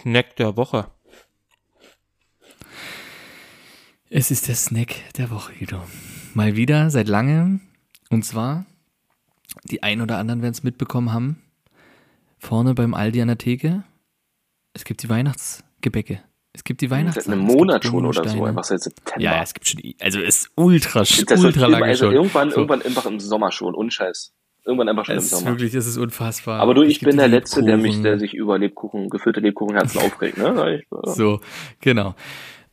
Snack der Woche. Es ist der Snack der Woche, Guido. Mal wieder seit langem. Und zwar, die ein oder anderen werden es mitbekommen haben, vorne beim Aldi an der Theke, es gibt die Weihnachtsgebäcke. Es gibt die Seit Weihnachtssachen. einem Monat schon oder so, einfach seit September. Ja, es gibt schon, also es ist ultra, das ultra lange also schon. irgendwann, So. irgendwann einfach im Sommer schon, unscheiß. Irgendwann einfach schon Es im ist Sommer. wirklich, es ist unfassbar. Aber du, ich bin der Letzte, der mich, der sich über Lebkuchen, gefüllte Lebkuchenherzen aufregt, ne? <laughs> Ich, So, genau.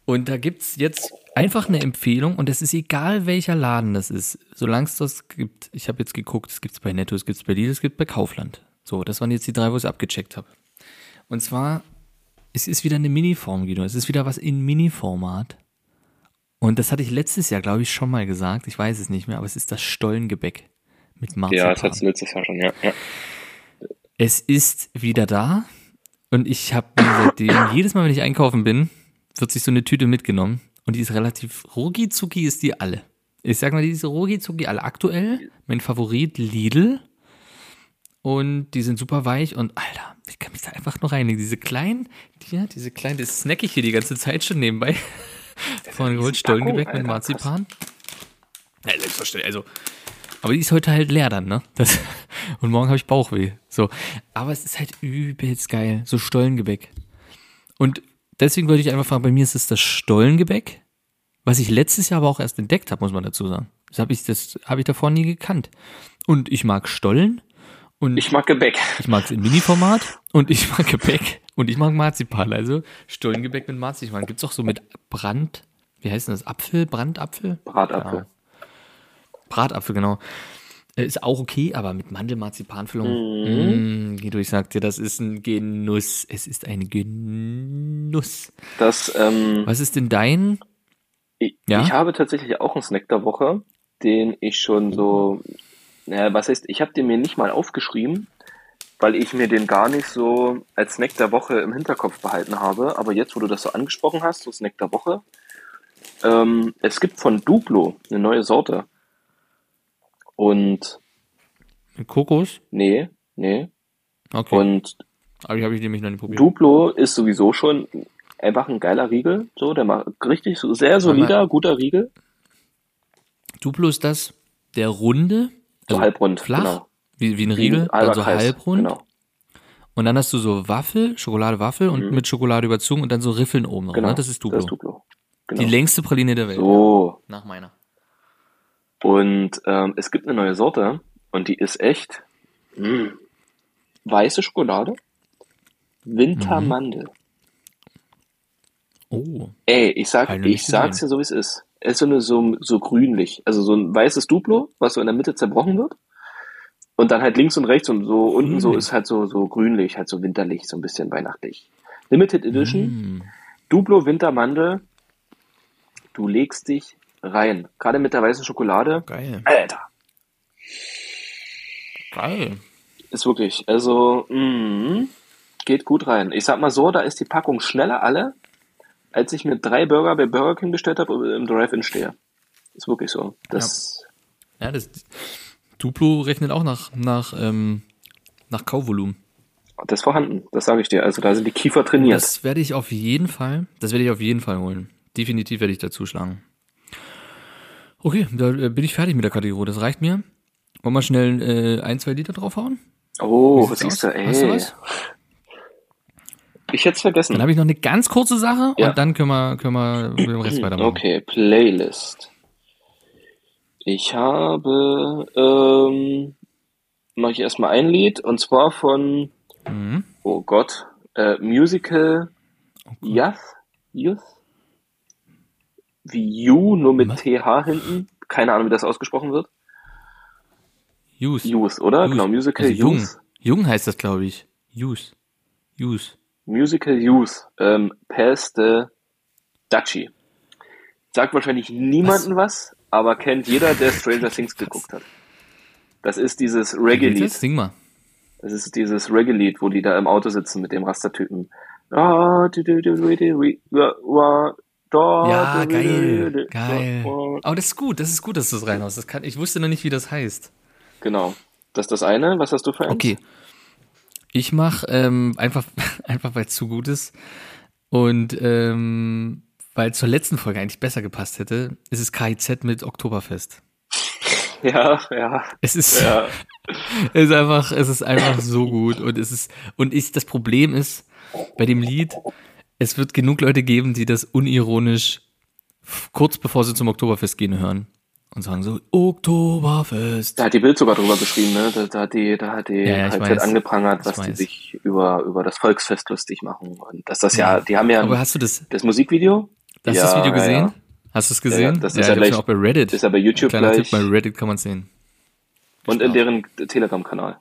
Und da gibt's jetzt einfach eine Empfehlung und es ist egal, welcher Laden das ist, solange es das gibt. Ich habe jetzt geguckt, es gibt's bei Netto, es gibt's bei Lidl, es gibt bei Kaufland. So, das waren jetzt die drei, wo ich abgecheckt habe. Und zwar, es ist wieder eine Mini-Form, Guido. Es ist wieder was in Mini-Format. Und das hatte ich letztes Jahr, glaube ich, schon mal gesagt. Ich weiß es nicht mehr, aber es ist das Stollengebäck mit Marzipan. Ja, das hattest du letztes Jahr schon, ja. ja. Es ist wieder da und ich habe mir seitdem, jedes Mal, wenn ich einkaufen bin, wird sich so eine Tüte mitgenommen und die ist relativ, rucki zucki ist die alle. Ich sag mal, die ist rucki zucki alle. Aktuell mein Favorit Lidl und die sind super weich und Alter, ich kann mich da einfach nur reinlegen. Diese kleinen, die, diese kleinen, das snack ich hier die ganze Zeit schon nebenbei. Vorne geholt, Stollengebäck mit Marzipan. Ja, selbstverständlich, also Aber die ist heute halt leer dann, ne? Das, <laughs> und morgen habe ich Bauchweh. So. Aber es ist halt übelst geil. So Stollengebäck. Und deswegen wollte ich einfach fragen, bei mir ist es das Stollengebäck, was ich letztes Jahr aber auch erst entdeckt habe, muss man dazu sagen. Das habe ich, das habe ich davor nie gekannt. Und ich mag Stollen und Ich mag Gebäck. ich mag es in Mini-Format und ich mag Gebäck und ich mag Marzipan. Also Stollengebäck mit Marzipan. Gibt's auch so mit Brand, wie heißt denn das? Apfel? Brandapfel? Bratapfel. Ja. Bratapfel, genau. Äh, Ist auch okay, aber mit Mandel-Marzipanfüllung. Mm, Guido, ich sag dir, das ist ein Genuss. Es ist ein Genuss. Das, ähm, Was ist denn dein? ich, Ja? ich habe tatsächlich auch einen Snack der Woche, den ich schon so, naja, was heißt, ich habe den mir nicht mal aufgeschrieben, weil ich mir den gar nicht so als Snack der Woche im Hinterkopf behalten habe. Aber jetzt, wo du das so angesprochen hast, so Snack der Woche, ähm, es gibt von Duplo eine neue Sorte. Und Kokos? nee, nee. Okay. Und aber die habe ich nämlich noch nicht probiert. Duplo ist sowieso schon einfach ein geiler Riegel. So, der macht richtig so sehr solider, guter Riegel. Duplo ist das, der runde, So also halbrund, flach, genau. wie, wie ein Riegel, so Kreis, halbrund. Genau. Und dann hast du so Waffel, Schokolade-Waffel und mit Schokolade überzogen und dann so Riffeln oben drauf. Mhm. genau. Ne? Das ist Duplo. Das ist Duplo. Genau. Die längste Praline der Welt. so. Nach meiner. Und ähm, es gibt eine neue Sorte und die ist echt mh, weiße Schokolade, Wintermandel. Oh. Ey, ich sag, ich sag's dir so wie es ist. Es ist so eine so, so grünlich, also so ein weißes Duplo, was so in der Mitte zerbrochen wird. Und dann halt links und rechts und so unten so Grünlich. ist halt so so grünlich, halt so winterlich, so ein bisschen weihnachtlich. Limited Edition, Mm. Duplo Wintermandel. Du legst dich rein, gerade mit der weißen Schokolade. Geil. Alter, Geil. ist wirklich, also mh, geht gut rein. Ich sag mal so, da ist die Packung schneller alle, als ich mir drei Burger bei Burger King bestellt habe und im Drive-In stehe. Ist wirklich so. Das Ja, das Duplo rechnet auch nach, nach, ähm, nach Kauvolumen. Das ist vorhanden, das sage ich dir. Also da sind die Kiefer trainiert. Das werde ich auf jeden Fall, das werde ich auf jeden Fall holen. Definitiv werde ich da zuschlagen. Okay, da äh, bin ich fertig mit der Kategorie. Das reicht mir. Wollen wir schnell äh, ein, zwei Liter draufhauen? oh, was siehst du, aus? ey. Hast du was? Ich hätte es vergessen. Dann habe ich noch eine ganz kurze Sache Ja. und dann können wir, können wir mit dem Rest weitermachen. Okay, Playlist. Ich habe, ähm, mache ich erstmal ein Lied und zwar von, Mhm. oh Gott, äh, Musical Oh Youth, Youth, wie You, nur mit Was? TH hinten. Keine Ahnung, wie das ausgesprochen wird. Youth. Youth, oder? Youth. Genau, Musical also jung. Youth. Jung heißt das, glaube ich. Youth. Youth. Musical Youth, ähm, Pels de Duchy. Sagt wahrscheinlich niemanden was? aber kennt jeder, der Stranger Things geguckt hat. Das ist dieses Reggae-Lied. das? Sing mal. Das ist dieses Reggae-Lied, wo die da im Auto sitzen mit dem Rastertypen. Ah, du, du, du, du, du, wa- da, Ja, geil. Geil. Aber das ist gut, das ist gut, dass du es reinhaust. Das kann, ich wusste noch nicht, wie das heißt. Genau. Das ist das eine. Was hast du für eins? Okay. Ich mache ähm, einfach, <laughs> einfach weil es zu gut ist und ähm, weil zur letzten Folge eigentlich besser gepasst hätte, ist es KIZ mit Oktoberfest. <laughs> Ja, ja, Es ist, ja. <laughs> es ist einfach, es ist einfach so gut und es ist und ich das Problem ist bei dem Lied, es wird genug Leute geben, die das unironisch kurz bevor sie zum Oktoberfest gehen hören und sagen so Oktoberfest. Da hat die Bild sogar drüber geschrieben, ne? Da, da hat die, da hat die Ja, ja, halt angeprangert, was die sich über, über das Volksfest lustig machen. Und dass das ja, die haben ja Aber hast du das, das Musikvideo. hast du ja, das Video ja, gesehen? Ja. Hast du es Ja, ja, gesehen? das ist ja, ja gleich- auch bei Reddit. Ist ja bei YouTube Kleiner gleich. Tipp, bei Reddit kann man sehen. Und in deren Telegram-Kanal.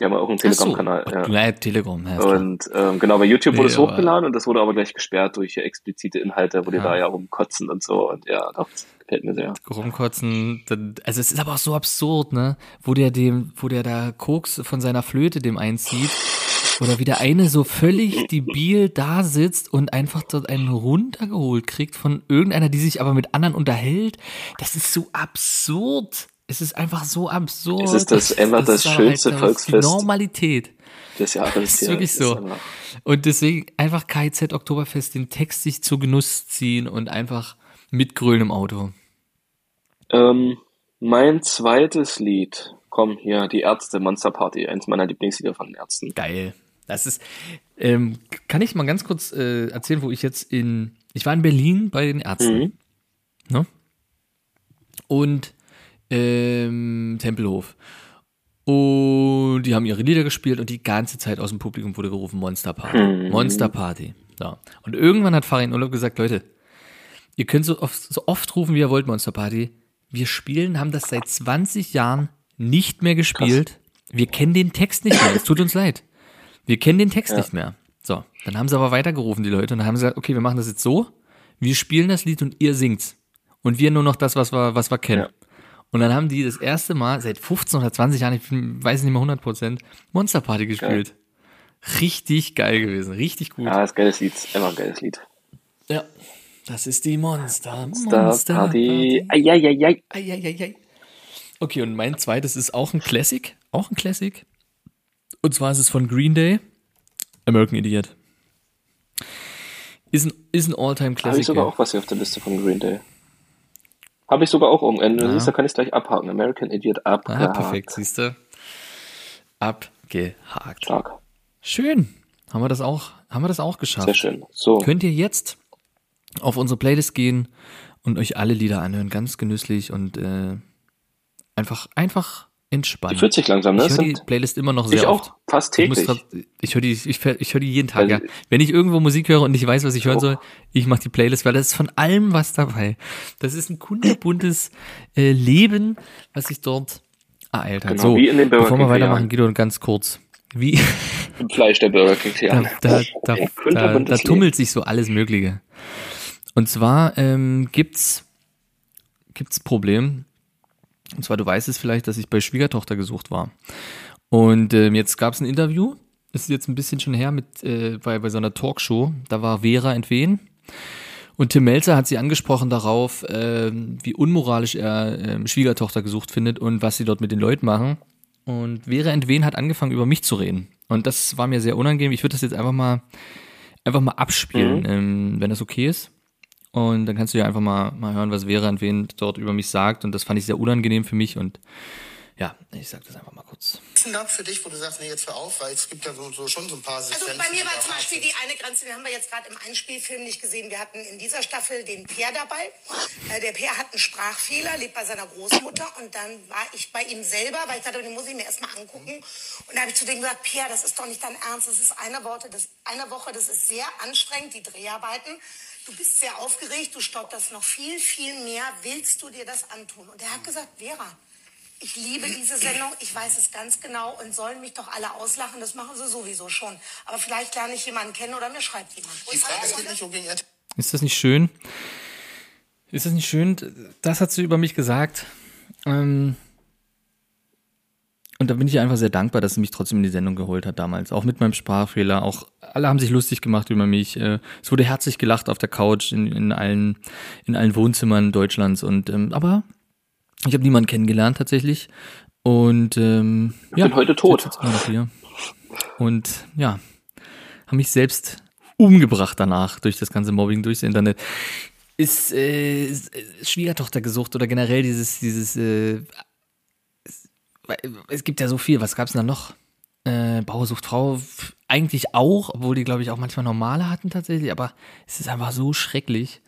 Die haben auch einen Telegram-Kanal. So. Ja. ja, Telegram, ja. Und ähm, genau, bei YouTube wurde Nee, es hochgeladen und das wurde aber gleich gesperrt durch explizite Inhalte, wo die Ja. da ja rumkotzen und so. Und ja, doch, das gefällt mir sehr. rumkotzen. Also es ist aber auch so absurd, ne? Wo der dem, wo der da Koks von seiner Flöte dem einzieht. Oder wie der eine so völlig <laughs> debil da sitzt und einfach dort einen runtergeholt kriegt von irgendeiner, die sich aber mit anderen unterhält. Das ist so absurd. Es ist einfach so absurd. Es ist das- einfach das ist aber schönste das- Volksfest. Die Normalität. Das Jahr ist wirklich so. einfach- Und deswegen einfach KZ Oktoberfest den Text sich zu Genuss ziehen und einfach mitgrölen im Auto. Ähm, Mein zweites Lied, komm hier, die Ärzte, Monster Party, eins meiner Lieblingslieder von den Ärzten. Geil. Das ist, ähm, kann ich mal ganz kurz äh, erzählen, wo ich jetzt in, ich war in Berlin bei den Ärzten. Mhm. Ne? Und ähm, Tempelhof. Und die haben ihre Lieder gespielt und die ganze Zeit aus dem Publikum wurde gerufen Monster Party. Mhm. Monster Party. So. Und irgendwann hat Farin Urlaub gesagt, Leute, ihr könnt so oft, so oft rufen, wie ihr wollt, Monster Party. Wir spielen, haben das seit 20 Jahren nicht mehr gespielt. Wir kennen den Text nicht mehr. Es tut uns leid. Wir kennen den Text Ja. nicht mehr. So, dann haben sie aber weitergerufen, die Leute, und dann haben sie gesagt, okay, wir machen das jetzt so. Wir spielen das Lied und ihr singt's. Und wir nur noch das, was wir, was wir kennen. Ja. Und dann haben die das erste Mal seit 15 oder 20 Jahren, ich weiß nicht mehr 100 Prozent, Monster Party gespielt. Richtig geil gewesen, richtig gut. Ja, das ist ein geiles Lied, immer ein geiles Lied. Ja. Das ist die Monster, Monster Party. Eieiei. Eieiei. Okay, und mein zweites ist auch ein Classic. Auch ein Classic. Und zwar ist es von Green Day. American Idiot. Ist ein, ist ein All-Time Habe ich sogar auch was hier auf der Liste von Green Day. Habe ich sogar auch um. Wenn du Ja. siehst, da kann ich gleich abhaken. American Idiot Ah, abgehakt. perfekt, siehst du. Abgehakt. Stark. Schön. Haben wir das auch, haben wir das auch geschafft. Sehr schön. So, Könnt ihr jetzt auf unsere Playlist gehen und euch alle Lieder anhören, ganz genüsslich und äh, einfach, einfach die entspannen. 40 langsam, ne? Ich höre die Playlist immer noch sehr ich oft. auch. Fast Ich, täglich. grad, ich höre die, ich, ich höre die jeden Tag. Also- ja. Wenn ich irgendwo Musik höre und nicht weiß, was ich hören auch. soll, ich mache die Playlist, weil da ist von allem was dabei. Das ist ein kunterbuntes äh, Leben, was sich dort ereilt hat. Genau, so, wie in den Burger bevor wir weitermachen. Guido, ganz kurz. Wie, <laughs> Im Fleisch der Burger King <laughs> da, da, da, da, da tummelt sich so alles Mögliche. Und zwar ähm, gibt's gibt's Problem. Und zwar, du weißt es vielleicht, dass ich bei Schwiegertochter gesucht war. Und ähm, jetzt gab es ein Interview, das ist jetzt ein bisschen schon her, mit, äh, bei, bei so einer Talkshow. Da war Vera entwen. Und Tim Melzer hat sie angesprochen darauf, ähm, wie unmoralisch er ähm, Schwiegertochter gesucht findet und was sie dort mit den Leuten machen. Und Vera Entwen hat angefangen, über mich zu reden. Und das war mir sehr unangenehm. Ich würde das jetzt einfach mal, einfach mal abspielen, ähm, wenn das okay ist. Und dann kannst du ja einfach mal, mal hören, was Vera Entwen dort über mich sagt. Und das fand ich sehr unangenehm für mich. Und ja, ich sag das einfach mal kurz. Grenzen gab für dich, wo du sagst, nee, jetzt hör auf, weil es gibt ja so, so schon so ein paar Also Sequenzen. bei mir die war zum Beispiel die eine Grenze, den haben wir jetzt gerade im Einspielfilm nicht gesehen. Wir hatten in dieser Staffel den Peer dabei. Äh, der Peer hat einen Sprachfehler, lebt bei seiner Großmutter und dann war ich bei ihm selber, weil ich dachte, den muss ich mir erstmal angucken. Und da habe ich zu dem gesagt, Peer, das ist doch nicht dein Ernst, das ist eine Woche, das, eine Woche, das ist sehr anstrengend, die Dreharbeiten. Du bist sehr aufgeregt, du stotterst noch viel, viel mehr. Willst du dir das antun? Und er hat gesagt, Vera, ich liebe diese Sendung, ich weiß es ganz genau und sollen mich doch alle auslachen, das machen sie sowieso schon. Aber vielleicht lerne ich jemanden kennen oder mir schreibt jemand. Die Frage ist, geht nicht gegen RTL. Ist das nicht schön? Ist das nicht schön? Das hat sie über mich gesagt. Ähm, und da bin ich einfach sehr dankbar, dass sie mich trotzdem in die Sendung geholt hat damals. Auch mit meinem Sprachfehler. Auch alle haben sich lustig gemacht über mich. Äh, Es wurde herzlich gelacht auf der Couch in, in allen in allen Wohnzimmern Deutschlands. Und ähm, aber ich habe niemanden kennengelernt tatsächlich. Und ähm, ja, bin heute tot. Und ja, haben mich selbst umgebracht danach durch das ganze Mobbing durchs Internet. Ist, äh, ist, Schwiegertochter gesucht oder generell dieses, dieses, äh, es, es gibt ja so viel, was gab's denn da noch? Äh, Bauer sucht Frau, eigentlich auch, obwohl die, glaube ich, auch manchmal normale hatten tatsächlich, aber es ist einfach so schrecklich.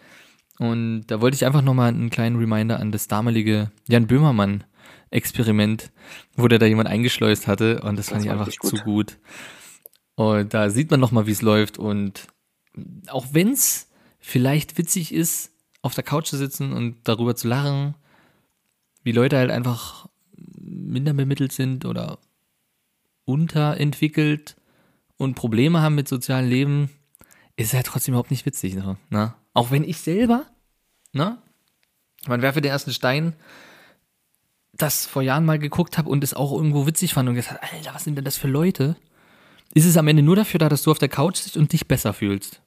Und da wollte ich einfach nochmal einen kleinen Reminder an das damalige Jan Böhmermann-Experiment, wo der da jemand eingeschleust hatte und das, fand ich einfach richtig zu gut. gut. Und da sieht man nochmal, wie es läuft und auch wenn es vielleicht witzig ist, auf der Couch zu sitzen und darüber zu lachen, wie Leute halt einfach minder bemittelt sind oder unterentwickelt und Probleme haben mit sozialem Leben, ist halt trotzdem überhaupt nicht witzig. Ne? Na? Auch wenn ich selber, ne? Man werfe den ersten Stein, das vor Jahren mal geguckt habe und es auch irgendwo witzig fand und gesagt, Alter, was sind denn das für Leute? Ist es am Ende nur dafür da, dass du auf der Couch sitzt und dich besser fühlst?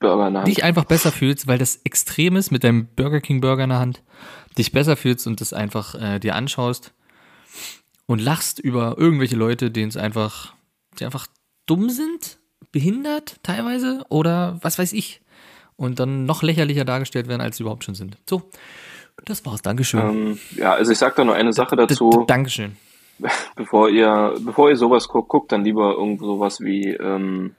Burger in der Hand. dich einfach besser fühlst, weil das extrem ist mit deinem Burger King Burger in der Hand, dich besser fühlst und das einfach äh, dir anschaust und lachst über irgendwelche Leute, denen es einfach, die einfach dumm sind, behindert teilweise oder was weiß ich und dann noch lächerlicher dargestellt werden, als sie überhaupt schon sind. So, Das war's, Dankeschön. Ähm, ja, also ich sag da nur eine Sache dazu. d- Dankeschön. <laughs> bevor ihr, bevor ihr sowas guckt, guckt dann lieber irgend sowas wie ähm,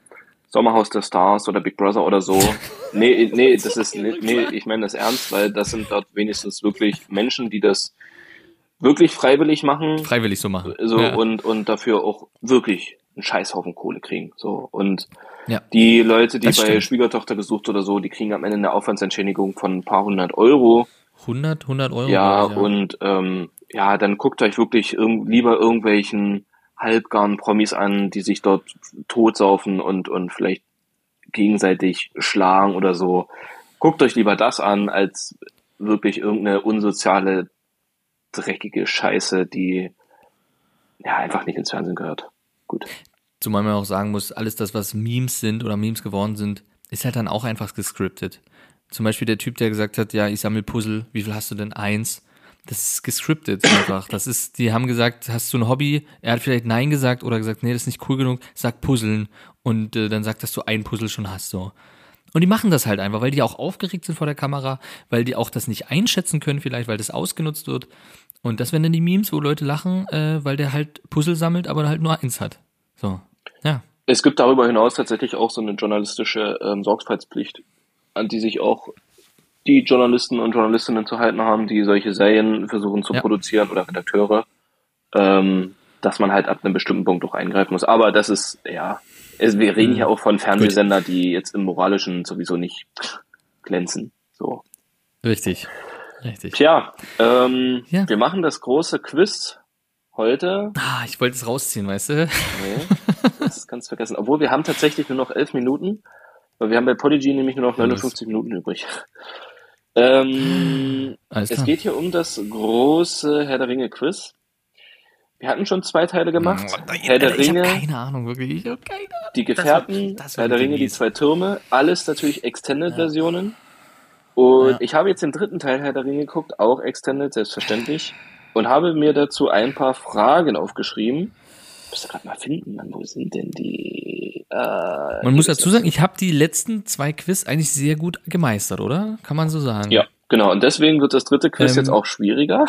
Sommerhaus der Stars oder Big Brother oder so. <laughs> Nee, nee, das ist nee, ich meine das ernst, weil das sind dort wenigstens wirklich Menschen, die das wirklich freiwillig machen. Freiwillig so machen. So ja. und und dafür auch wirklich einen Scheißhaufen Kohle kriegen. So und ja. die Leute, die Das bei stimmt. Schwiegertochter gesucht oder so, die kriegen am Ende eine Aufwandsentschädigung von ein paar hundert Euro. 100, 100 Euro. Ja, ich, und ähm, ja, dann guckt euch wirklich irg lieber irgendwelchen halbgaren Promis an, die sich dort totsaufen und, und vielleicht gegenseitig schlagen oder so. Guckt euch lieber das an, als wirklich irgendeine unsoziale, dreckige Scheiße, die ja einfach nicht ins Fernsehen gehört. Gut. Zumal man auch sagen muss, alles das, was Memes sind oder Memes geworden sind, ist halt dann auch einfach gescriptet. Zum Beispiel der Typ, der gesagt hat, ja, ich sammle Puzzle, wie viel hast du denn? Eins. Das ist gescriptet einfach. Das ist, die haben gesagt, hast du ein Hobby? Er hat vielleicht Nein gesagt oder gesagt, nee, das ist nicht cool genug, sag Puzzeln. Und äh, dann sagt, dass du ein Puzzle schon hast, so. Und die machen das halt einfach, weil die auch aufgeregt sind vor der Kamera, weil die auch das nicht einschätzen können, vielleicht, weil das ausgenutzt wird. Und das wären dann die Memes, wo Leute lachen, äh, weil der halt Puzzle sammelt, aber halt nur eins hat. So. Ja. Es gibt darüber hinaus tatsächlich auch so eine journalistische ähm, Sorgfaltspflicht, an die sich auch die Journalisten und Journalistinnen zu halten haben, die solche Serien versuchen zu Ja. produzieren oder Redakteure, ähm, dass man halt ab einem bestimmten Punkt auch eingreifen muss. Aber das ist, ja, es, wir reden hier auch von Fernsehsender, die jetzt im Moralischen sowieso nicht glänzen. So. Richtig. Richtig. Tja, ähm, Ja. wir machen das große Quiz heute. Ah, ich wollte es rausziehen, weißt du? Nee, das kannst du vergessen. Obwohl wir haben tatsächlich nur noch elf Minuten, weil wir haben bei Podigy nämlich nur noch Ja, das- 59 Minuten übrig. Ähm, es geht hier um das große Herr der Ringe Quiz. Wir hatten schon zwei Teile gemacht. Oh, Herr der ich Ringe, keine Ahnung, wirklich. Ich hab keine Ahnung. die das Gefährten, wird- das wird Herr der Ringe, die zwei Türme, alles natürlich Extended-Versionen. Und Ja. ich habe jetzt den dritten Teil Herr der Ringe geguckt, auch Extended, selbstverständlich, und habe mir dazu ein paar Fragen aufgeschrieben. Ich muss gerade mal finden, Mann, wo sind denn die? Äh, Man muss dazu sagen, ich habe die letzten zwei Quiz eigentlich sehr gut gemeistert, oder? Kann man so sagen. Ja, genau. Und deswegen wird das dritte Quiz Ähm, jetzt auch schwieriger.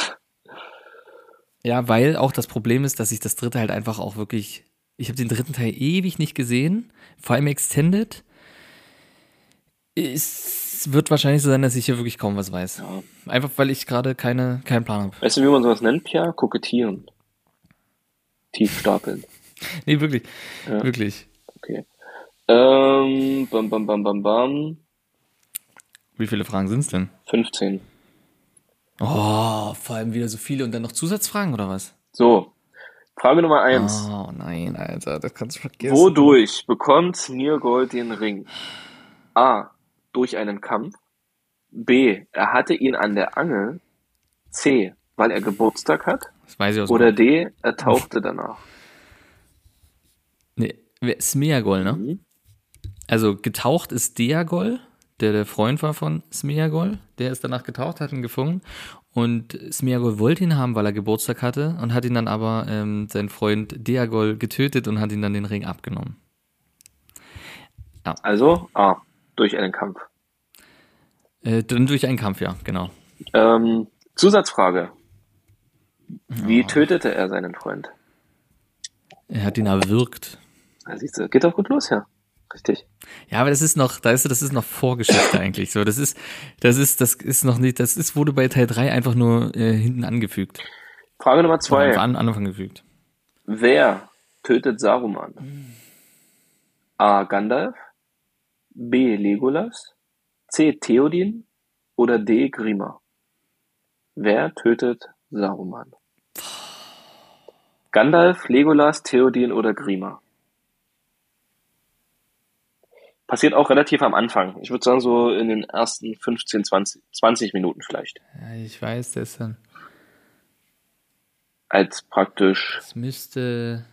Ja, weil auch das Problem ist, dass ich das dritte halt einfach auch wirklich. Ich habe den dritten Teil ewig nicht gesehen, vor allem Extended. Es wird wahrscheinlich so sein, dass ich hier wirklich kaum was weiß. Ja. Einfach weil ich gerade keine, keinen Plan habe. Weißt du, wie man sowas nennt, Pierre? Kokettieren. Tief stapeln. Nee, wirklich. Ja. Wirklich. Okay. Ähm, bam, bam, bam, bam, bam. Wie viele Fragen sind es denn? 15. Oh, vor allem wieder so viele und dann noch Zusatzfragen oder was? So. Frage Nummer eins. Oh nein, Alter, das kannst du vergessen. Wodurch bekommt Mirgold den Ring? A. Durch einen Kampf. B. Er hatte ihn an der Angel. C. Weil er Geburtstag hat. Das weiß ich aus Oder. D. Er tauchte danach. Nee, wer- Smeagol, ne? Mhm. Also getaucht ist Deagol, der der Freund war von Smeagol. Der ist danach getaucht, hat ihn gefunden. Und Smeagol wollte ihn haben, weil er Geburtstag hatte und hat ihn dann aber ähm, sein Freund Deagol getötet und hat ihn dann den Ring abgenommen. Also A. Durch einen Kampf. Äh, dann durch einen Kampf, ja, genau. Ähm, Zusatzfrage. Wie tötete er seinen Freund? Er hat ihn erwürgt. Da siehst du, geht doch gut los, ja. Richtig. Ja, aber das ist noch, da ist, das ist noch Vorgeschichte eigentlich. So, das ist, das ist, das ist noch nicht, das ist, wurde bei Teil 3 einfach nur äh, hinten angefügt. Frage Nummer Oder zwei. Am Anfang gefügt. Wer tötet Saruman? A. Gandalf, B. Legolas, C. Theodin oder D. Grima? Wer tötet Saruman? Gandalf, Legolas, Theodin oder Grima? Passiert auch relativ am Anfang. Ich würde sagen, so in den ersten 15, 20, 20 Minuten vielleicht. Ja, ich weiß, das dann. Als praktisch Es müsste.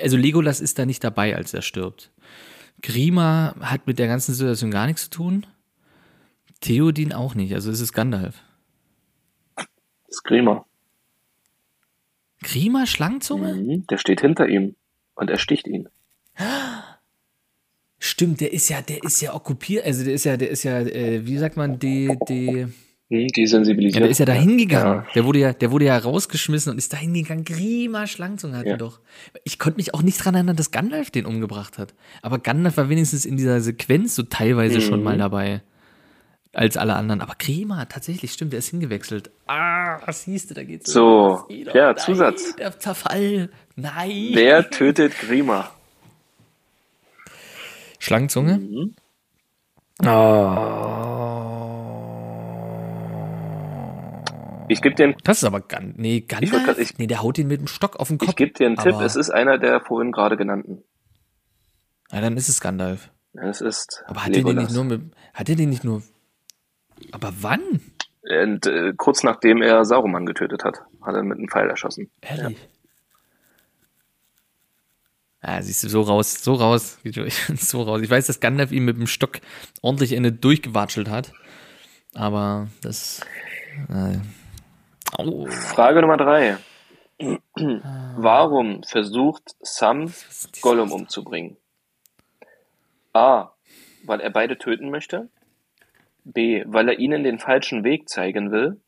Also Legolas ist da nicht dabei, als er stirbt. Grima hat mit der ganzen Situation gar nichts zu tun. Theodin auch nicht, also es ist Gandalf. das Grima. Grima Schlangenzunge? Mhm, Der steht hinter ihm und er sticht ihn. Stimmt, der ist ja, der ist ja okkupiert, also der ist ja, der ist ja, äh, wie sagt man, de, de, Hm, die sensibilisiert. Ja, der ist ja da hingegangen. Ja. Der wurde ja, der wurde ja rausgeschmissen und ist da hingegangen. Grima Schlangenzunge hatten Ja. doch. Ich konnte mich auch nicht dran erinnern, dass Gandalf den umgebracht hat. Aber Gandalf war wenigstens in dieser Sequenz so teilweise schon Mhm. mal dabei. Als alle anderen. Aber Grima, tatsächlich, stimmt, der ist hingewechselt. Ah, was siehst du, da geht's So, wieder. ja, Nein, Zusatz. Der Zerfall. Nein. Wer tötet Grima? Schlangenzunge? Mhm. Ich gebe dir, einen- Das ist aber Gandalf. Nee, Gandalf? ich- nee, der haut ihn mit dem Stock auf den Kopf. ich geb dir einen Tipp. Es ist einer der vorhin gerade genannten. Ja, dann ist es Gandalf. Es ist Aber hat er den nicht nur mit. Hat er den nicht nur. Aber wann? Und, äh, kurz nachdem er Sauroman getötet hat, hat er mit einem Pfeil erschossen. Ehrlich. Ja. siehst du, so raus, so raus, <laughs> so raus. Ich weiß, dass Gandalf ihn mit dem Stock ordentlich eine durchgewatschelt hat. Aber das. Äh, au. Frage Nummer drei. Warum versucht Sam Gollum umzubringen? A. Weil er beide töten möchte. B. Weil er ihnen den falschen Weg zeigen will.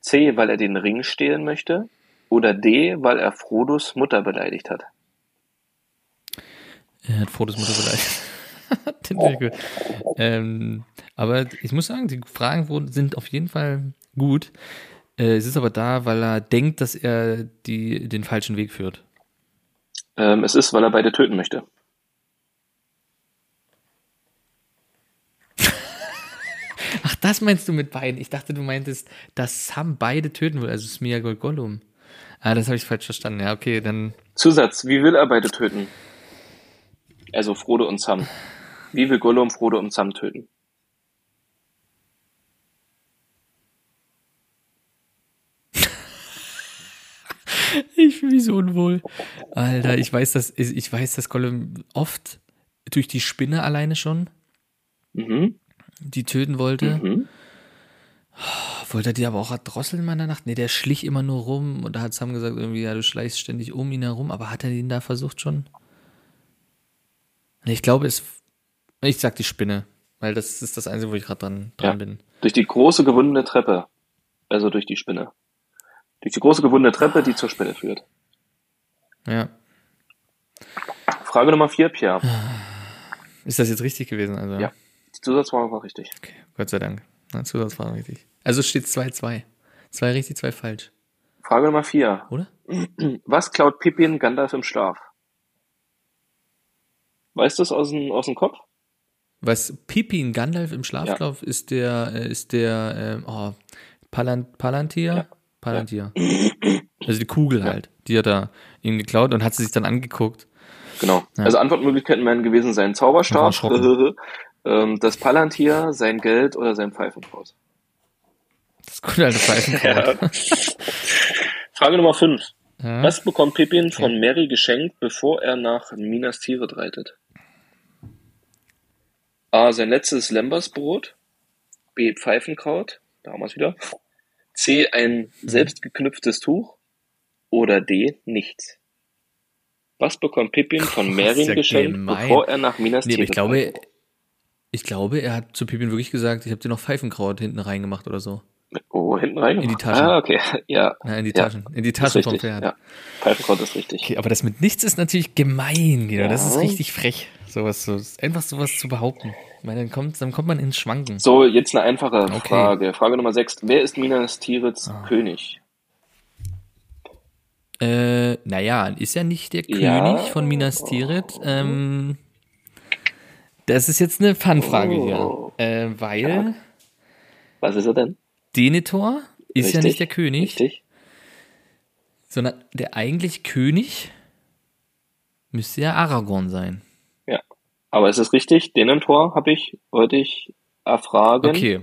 C. Weil er den Ring stehlen möchte. Oder D. Weil er Frodos Mutter beleidigt hat. Er hat Fotos Mutter beleidigt. <laughs> Den gut. ähm, aber ich muss sagen, die Fragen sind auf jeden Fall gut. Äh, es ist aber da, weil er denkt, dass er die, den falschen Weg führt. Ähm, es ist, weil er beide töten möchte. Ach, das meinst du mit beiden? Ich dachte, du meintest, dass Sam beide töten will, also Smeagol Gollum. Ah, das habe ich falsch verstanden. Ja, okay, dann. Zusatz. Wie will er beide töten? Also Frodo und Sam. Wie will Gollum Frodo und Sam töten? <laughs> Ich fühle mich so unwohl. Alter, ich weiß, dass ich weiß, dass Gollum oft durch die Spinne alleine schon Mhm. Die töten wollte. Mhm. Wollte er die aber auch erdrosseln in meiner Nacht? Nee, der schlich immer nur rum und da hat Sam gesagt, irgendwie, ja, du schleichst ständig um ihn herum, aber hat er ihn da versucht schon? Ich glaube, es. Ich sag die Spinne, weil das ist das Einzige, wo ich gerade dran, dran Ja. bin. Durch die große gewundene Treppe. Also durch die Spinne. Durch die große gewundene Treppe, die zur Spinne führt. Ja. Frage Nummer vier, Pierre. Ist das jetzt richtig gewesen? Also? Ja. Die Zusatzfrage war richtig. Okay, Gott sei Dank. Na, Zusatzfrage richtig. Also es steht 2-2. Zwei richtig, zwei falsch. Frage Nummer vier. Oder? Was klaut Pippin Gandalf im Schlaf? Weißt du es aus dem, aus dem Kopf? Was Pippin Gandalf im Schlaflauf ist der, äh, ist der, ähm, oh, Palan Palantir? Ja. Palantir. <clears throat> Also die Kugel halt. Die hat er ihm geklaut und hat sie sich dann angeguckt. Genau. Ja. Also Antwortmöglichkeiten wären gewesen sein War Zauberstab. <laughs> ähm, das Palantir, sein Geld oder sein Pfeifenkraut. Das gute alte Pfeifenkraut. <laughs> Frage Nummer fünf. Ja. Was bekommt Pippin von Mary geschenkt, bevor er nach Minas Tirith reitet? A. Sein letztes Lembersbrot. B. Pfeifenkraut. Da haben wir es wieder. C. Ein selbstgeknüpftes Tuch. Oder D. Nichts. Was bekommt Pippin von <laughs> ja geschenkt, gemein. bevor er nach Minas Nee, Tirith ich glaube, reitet? Ich glaube, er hat zu Pippin wirklich gesagt, ich habe dir noch Pfeifenkraut hinten reingemacht oder so. Oh, hinten rein. In die Taschen. Ah, okay. <laughs> Ja. Na, in die Ja. Taschen. In die Taschen vom. Pferd. Ja. Pfeifenkraut ist richtig. Okay, aber das mit nichts ist natürlich gemein, Guido. Das ist Ja. richtig frech. Sowas, so, einfach sowas zu behaupten. Ich meine, dann kommt, dann kommt man ins Schwanken. So, jetzt eine einfache Okay. Frage. Frage Nummer 6. Wer ist Minas Tiriths Ah. König? Äh, naja, ist ja nicht der Ja. König von Minas Tirith. Ähm, das ist jetzt eine Fun-Frage Oh. hier. Äh, weil Was ist er denn? Denethor ist ja Richtig, nicht der König, Richtig. sondern der eigentlich König müsste ja Aragorn sein. Ja. Aber es ist richtig, Denentor habe ich, wollte ich erfragen. Okay.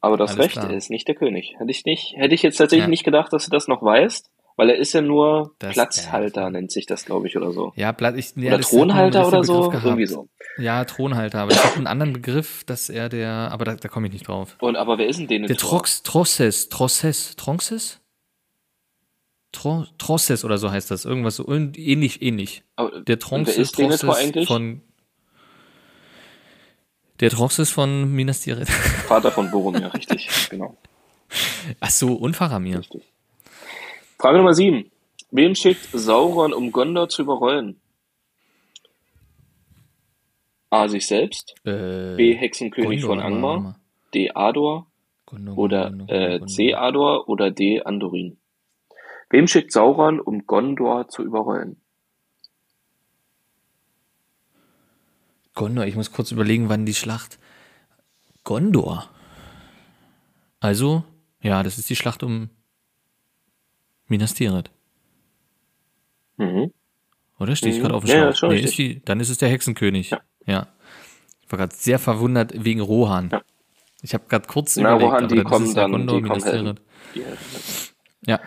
Aber das alles Recht klar. ist nicht der König. Hätte ich nicht, hätte ich jetzt tatsächlich Ja. nicht gedacht, dass du das noch weißt, weil er ist ja nur Das- Platzhalter, nennt sich das, glaube ich, oder so. Ja, Blatt, ich, ja, oder Thronhalter oder so, irgendwie so. Ja, Thronhalter, aber ich habe einen anderen Begriff, dass er der, aber da, da komme ich nicht drauf. Und aber wer ist denn Denentor? Der Trox, Trosses, Trosses, Tronces? Tro, Trosses oder so heißt das. Irgendwas so und ähnlich, ähnlich. Aber- Der Denethor Trosses eigentlich? von. Der Troxes von Minas Tirith. Vater von Boromir, richtig, <laughs> genau. Ach so, und Faramir. Richtig. Frage Nummer 7. Wem schickt Sauron, um Gondor zu überrollen? A. Sich selbst. Äh, B. Hexenkönig Gondor, von Angmar. D. Ador. Gondor, Oder Gondor, äh, Gondor. C. Ador oder D. Andurin. Wem schickt Sauron, um Gondor zu überrollen? Gondor, ich muss kurz überlegen, wann die Schlacht. Gondor. Also, ja, das ist die Schlacht um Minas Tirith. Mhm. Oder stehe ich Mhm. gerade auf dem Ja, ja, Schlauch? schon nee, richtig. ist die, dann ist es der Hexenkönig. Ja. Ja. Ich war gerade sehr verwundert wegen Rohan. Ja. Ich habe gerade kurz Na, überlegt, Rohan, aber die dann kommen ist es ja dann, Gondor, die kommen Minas. Tirith. Ja. Ja.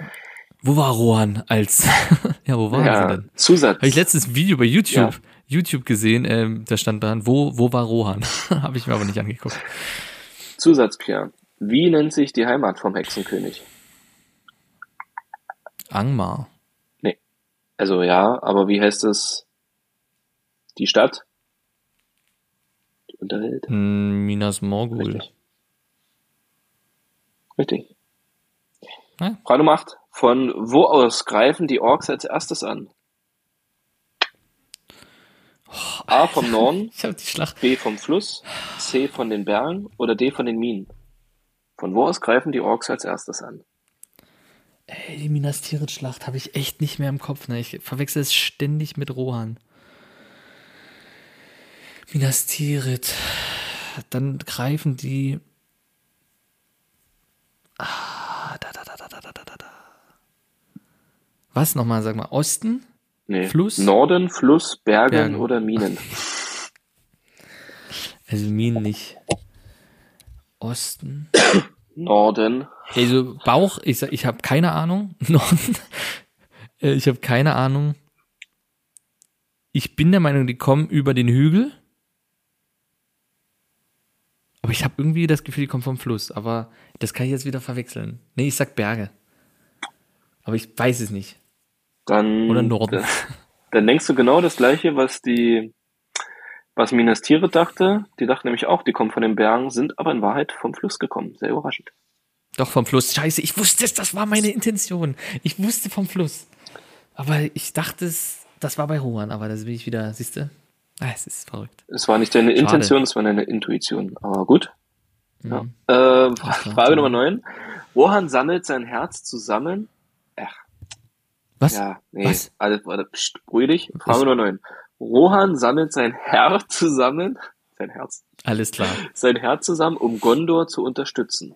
Wo war Rohan als? <laughs> ja, wo war er Ja, denn? Zusatz. Habe ich letztens ein Video bei YouTube, Ja. YouTube gesehen, ähm, da stand dran, wo, wo war Rohan? <laughs> Habe ich mir aber nicht angeguckt. Zusatz, Pierre. Wie nennt sich die Heimat vom Hexenkönig? Angmar. Also ja, aber wie heißt es? Die Stadt? Die Unterwelt? Hm, Minas Morgul. Richtig. Richtig. Frage Nummer 8. Von wo aus greifen die Orks als erstes an? A vom Norden, <laughs> Ich habe die Schlacht. B vom Fluss, C von den Bergen oder D von den Minen? Von wo aus greifen die Orks als erstes an? Ey, die Minas Tirith Schlacht habe ich echt nicht mehr im Kopf. Ne? Ich verwechsel es ständig mit Rohan. Minas Tirith. Dann greifen die. Ah, da, da, da, da, da, da, da, da. Was nochmal, sag mal, Osten? Nee. Fluss? Norden, Fluss, Bergen, Bergen. oder Minen? Also Minen nicht. Osten. <coughs> Norden. Also Bauch, ich ich habe keine Ahnung. <laughs> Norden. Äh, ich habe keine Ahnung. Ich bin der Meinung, die kommen über den Hügel. Aber ich habe irgendwie das Gefühl, die kommen vom Fluss. Aber das kann ich jetzt wieder verwechseln. Nee, ich sag Berge. Aber ich weiß es nicht. Dann, Oder Norden. Dann denkst du genau das gleiche, was die, was Minas Tirith dachte. Die dachten nämlich auch, die kommen von den Bergen, sind aber in Wahrheit vom Fluss gekommen. Sehr überraschend. Doch vom Fluss. Scheiße, ich wusste es, das war meine Intention. Ich wusste vom Fluss. Aber ich dachte es, das war bei Rohan. Aber das bin ich wieder, siehst du? Ah, es ist verrückt. Es war nicht deine Schade. Intention, es war deine Intuition. Aber gut. Ja. Mhm. Äh, klar. Frage Nummer 9. Rohan sammelt sein Herz zusammen. Ach, Was? ja, nee. Was? Alles, warte, pst, ruhig dich. Frage? Nummer 9. Rohan sammelt sein Herz zusammen, sein Herz, Alles klar. sein Herz zusammen, um Gondor zu unterstützen.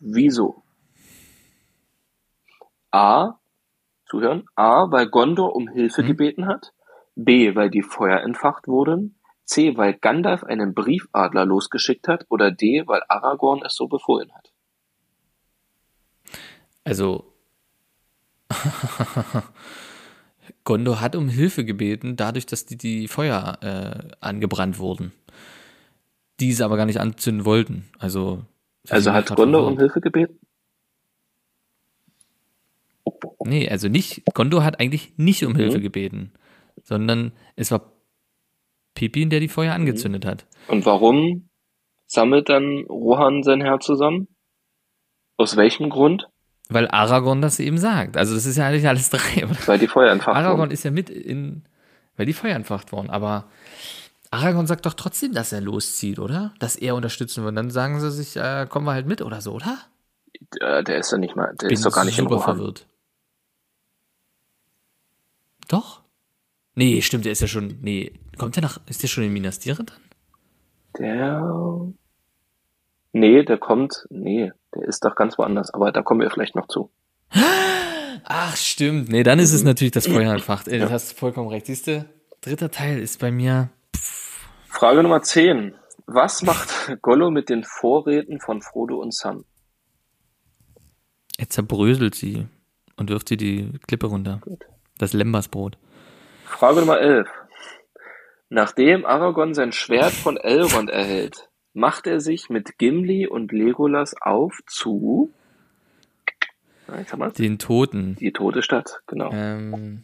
Wieso? A. Zuhören. A. Weil Gondor um Hilfe Mhm. gebeten hat. B. Weil die Feuer entfacht wurden. C. Weil Gandalf einen Briefadler losgeschickt hat. Oder D. Weil Aragorn es so befohlen hat. Also, <laughs> Gondor hat um Hilfe gebeten, dadurch, dass die, die Feuer äh, angebrannt wurden. Die sie aber gar nicht anzünden wollten. Also, Also hat Gondor um. Hilfe gebeten? Nee, also nicht, Gondor hat eigentlich nicht um Hilfe Mhm. gebeten, sondern es war Pippin, der die Feuer Mhm. angezündet hat. Und warum sammelt dann Rohan sein Herz zusammen? Aus welchem Grund? Weil Aragorn das eben sagt. Also das ist ja eigentlich alles drei. Oder? Weil die Feuer entfacht Aragorn wurden. ist ja mit in, weil die Feuer entfacht wurden. Aber Aragorn sagt doch trotzdem, dass er loszieht, oder? Dass er unterstützen wird. Dann sagen sie sich, äh, kommen wir halt mit oder so, oder? Äh, der ist ja nicht mal, der Bin ist doch gar nicht in super Rohan. verwirrt. Doch? Nee, stimmt, der ist ja schon. Nee, kommt der nach. Ist der schon in Minas Tirith dann? Der. Nee, der kommt. Nee, der ist doch ganz woanders. Aber da kommen wir vielleicht noch zu. Ach, stimmt. Nee, dann ist es natürlich das Feuer entfacht. Ey, Ja. Du hast vollkommen recht. Siehst du? Dritter Teil ist bei mir. Frage Nummer 10. Was macht <laughs> Gollo mit den Vorräten von Frodo und Sam? Er zerbröselt sie und wirft sie die Klippe runter. Gut. Das Lembasbrot. Frage Nummer 11. Nachdem Aragorn sein Schwert von Elrond erhält, macht er sich mit Gimli und Legolas auf zu. Den Toten. die tote Stadt, genau. Ähm,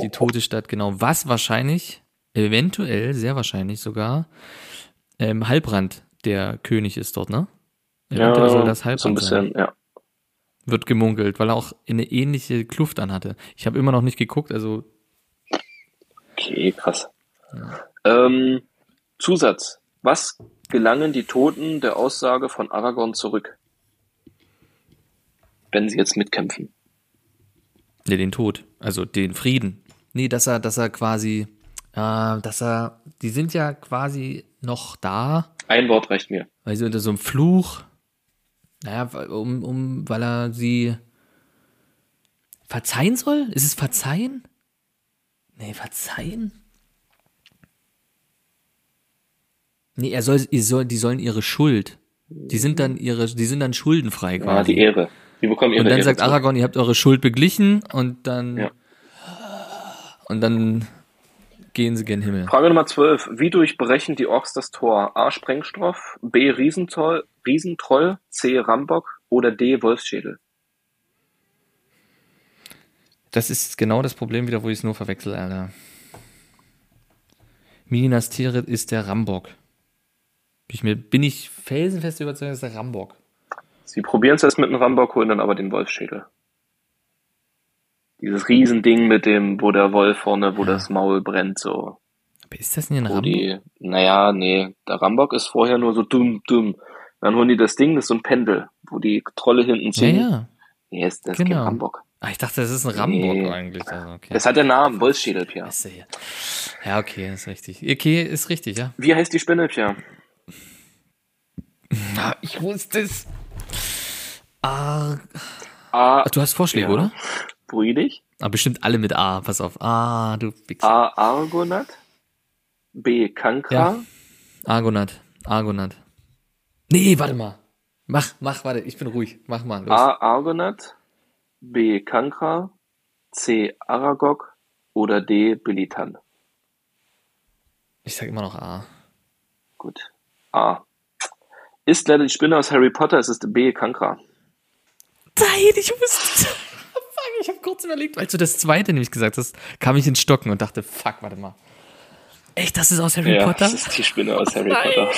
die tote Stadt, genau. Was wahrscheinlich, eventuell, sehr wahrscheinlich sogar, ähm, Halbrand der König ist dort, ne? Eventuell soll das so ein Halbrand sein. bisschen, ja. wird gemunkelt, weil er auch eine ähnliche Kluft anhatte. Ich habe immer noch nicht geguckt, also Okay, krass. Ähm, Zusatz. Was gelangen die Toten der Aussage von Aragorn zurück? Wenn sie jetzt mitkämpfen. nee, den Tod, also den Frieden. Nee, dass er, dass er quasi, äh, dass er, die sind ja quasi noch da, Ein Wort reicht mir. weil sie unter so einem Fluch, naja, weil- um, um, weil er sie verzeihen soll? Ist es verzeihen? Nee, verzeihen? Nee, er soll, ihr soll, die sollen ihre Schuld. Die sind dann ihre, die sind dann schuldenfrei quasi. Ah, die Ehre. Die bekommen ihre und dann Ehre sagt zurück. Aragorn, ihr habt eure Schuld beglichen und dann Ja. und dann gehen sie gen Himmel. Frage Nummer 12. Wie durchbrechen die Orks das Tor? A. Sprengstoff, B. Riesentroll, Riesentroll C. Rambock oder D. Wolfsschädel? Das ist genau das Problem wieder, wo ich es nur verwechsel, Alter. Minas Tirith ist der Rambock. Bin ich, mir, bin ich felsenfest überzeugt, das ist der Rambock. Sie probieren es erst mit einem Rambock, holen dann aber den Wolfsschädel. Dieses Riesending mit dem, wo der Wolf vorne, wo das Maul brennt, so. Aber ist das nicht ein Rambock? die, naja, nee, der Rambock ist vorher nur so dumm, dumm. Dann holen die das Ding, das ist so ein Pendel, wo die Trolle hinten Ja, ziehen. ja. Nee, ist, das ist kein Genau. Rambock. Ah, ich dachte, das ist ein Rambock Nee. eigentlich. Also, okay. Das hat der Namen, Wolfsschädel, hier. Ja, okay, ist richtig. Okay, ist richtig, ja. Wie heißt die Spinne, Pia? Ah, ich wusste es. Ah, A. du hast Vorschläge, Ja. oder? Dich. Ah, bestimmt alle mit A. Pass auf. Ah, du. A. Argonath. B. Kankra. Ja. Argonath. Argonath. Nee, warte mal. Mach, mach, warte, ich bin ruhig. Mach mal, los. A. Argonath. B. Kankra. C. Aragog. Oder D. Bilitan. Ich sag immer noch A. Gut. A. Ist leider die Spinne aus Harry Potter, es ist B. Kankra. Nein, ich wusste. <laughs> fuck, ich habe kurz überlegt, als du das zweite nämlich gesagt hast, kam ich ins Stocken und dachte, fuck, warte mal. Echt, das ist aus Harry Ja, Potter? das ist die Spinne aus Harry Nein. Potter.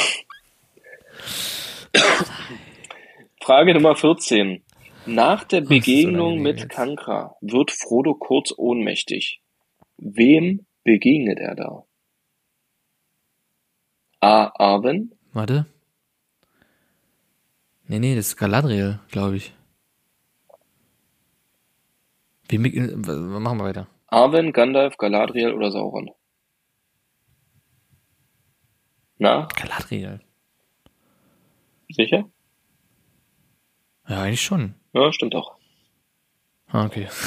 Frage Nummer 14. Nach der Begegnung unangenehm mit jetzt. Kankra wird Frodo kurz ohnmächtig. Wem begegnet er da? A. Arwen. Warte. Nee, nee, das ist Galadriel, glaube ich. Wie, äh, machen wir weiter. Arwen, Gandalf, Galadriel oder Sauron? Na, Galadriel. sicher? Ja, eigentlich schon. Ja, stimmt auch. Ah, okay. <laughs>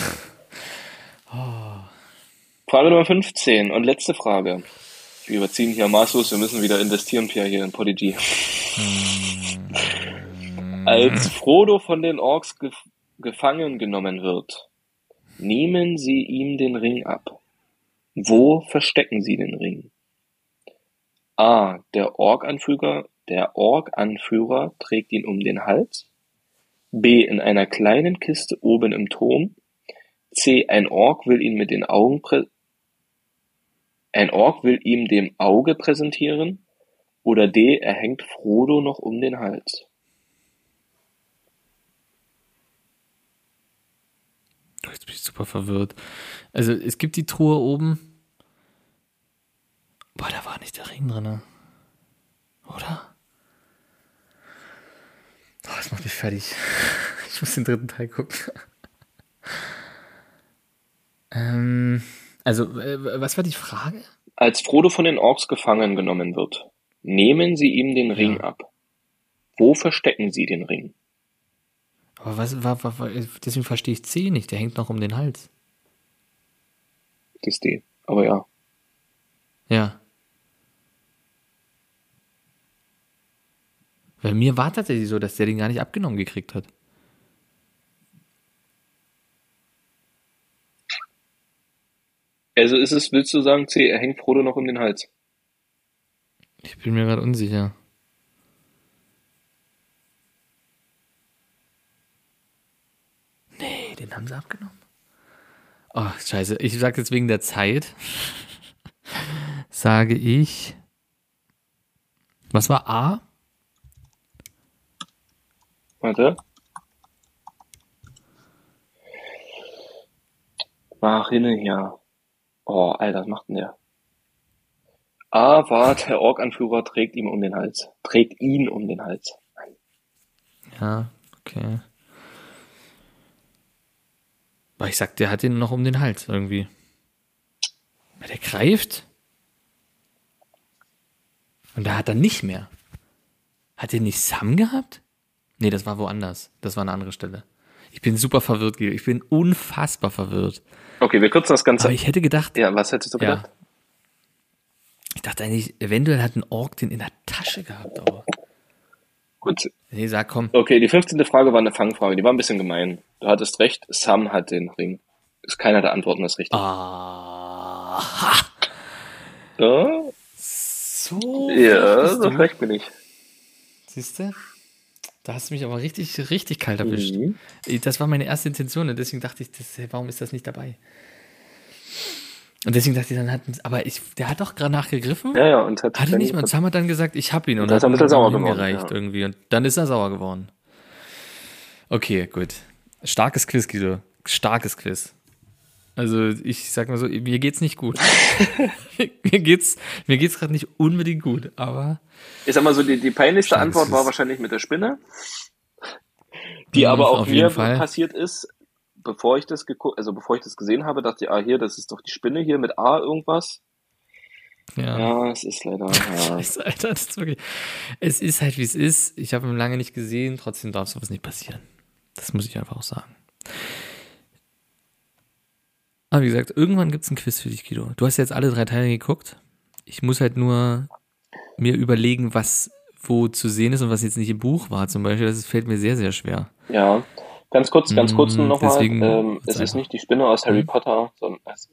Frage Nummer 15 und letzte Frage. Wir überziehen hier maßlos, wir müssen wieder investieren, Pierre, hier in Podigy. Als Frodo von den Orks gef gefangen genommen wird, nehmen sie ihm den Ring ab. Wo verstecken sie den Ring? A. Der Ork-Anführer, der Ork-Anführer trägt ihn um den Hals. B. In einer kleinen Kiste oben im Turm. C. Ein Ork will ihn mit den Augen ein Ork will ihm dem Auge präsentieren. Oder D. Er hängt Frodo noch um den Hals. Jetzt bin ich super verwirrt. Also, es gibt die Truhe oben. Boah, da war nicht der Ring drin. Oder? Oh, das macht mich fertig. <laughs> Ich muss den dritten Teil gucken. <laughs> ähm, also, äh, was war die Frage? Als Frodo von den Orks gefangen genommen wird, nehmen sie ihm den Ring ab. Wo verstecken sie den Ring? Aber was war, war deswegen verstehe ich C nicht. Der hängt noch um den Hals. Das ist D. Aber ja. Ja. Bei mir war tatsächlich so, dass der den gar nicht abgenommen gekriegt hat. Also ist es, willst du sagen, C, er hängt Frodo noch um den Hals? Ich bin mir gerade unsicher. den haben sie abgenommen. Oh, scheiße. Ich sage jetzt wegen der Zeit. sage ich. Was war A? Warte. Mach hin hier. Oh, Alter, was macht denn der? A war, der Org-Anführer trägt ihm um den Hals. Trägt ihn um den Hals. Ja, okay. Aber ich sag, der hat ihn noch um den Hals irgendwie. Weil der greift. Und da hat er nicht mehr. Hat er nicht Sam gehabt? Nee, das war woanders. Das war eine andere Stelle. Ich bin super verwirrt, Guido. Ich bin unfassbar verwirrt. Okay, wir kürzen das Ganze. Aber ich hätte gedacht, ja, was hättest du Ja. gedacht? ich dachte eigentlich, eventuell hat ein Ork den in der Tasche gehabt, aber. Gut. Nee, sag komm. Okay, die 15. Frage war eine Fangfrage. Die war ein bisschen gemein. Du hattest recht. Sam hat den Ring. Ist keiner der Antworten ist richtig. Ah. Ha. Ja, So. ja so frech bin ich. Siehst du? Da hast du mich aber richtig, richtig kalt erwischt. Mhm. Das war meine erste Intention und deswegen dachte ich, das, warum ist das nicht dabei? Und deswegen dachte ich, dann hat, aber ich, der hat doch gerade nachgegriffen. Ja, ja, und hat Hat er nicht mal. Und Sam hat dann gesagt, ich hab ihn und Das ist hat ein bisschen sauer geworden, ja. irgendwie. Und dann ist er sauer geworden. Okay, gut. Starkes Quiz, Guido. Starkes Quiz. Also ich sag mal so, mir geht's nicht gut. <laughs> mir geht's, mir geht's gerade nicht unbedingt gut, aber Ich sag mal so, die, die peinlichste. Antwort war wahrscheinlich mit der Spinne. Die Mhm, aber auch mir Fall. passiert ist, bevor ich das geguckt, also bevor ich das gesehen habe, dachte ich, ah, hier, das ist doch die Spinne hier mit A irgendwas. ja. Ja, es ist leider, <laughs> ja. Scheiße, Alter, das ist wirklich. Es ist halt wie es ist. Ich habe ihn lange nicht gesehen, trotzdem darf sowas nicht passieren. Das muss ich einfach auch sagen. Aber wie gesagt, irgendwann gibt es ein Quiz für dich, Guido. Du hast jetzt alle drei Teile geguckt. Ich muss halt nur mir überlegen, was wo zu sehen ist und was jetzt nicht im Buch war, zum Beispiel. Das fällt mir sehr, sehr schwer. ja. Ganz kurz, ganz kurz Mm, nochmal. Ähm, es ist nicht die Spinne aus Harry Mhm. Potter, sondern es,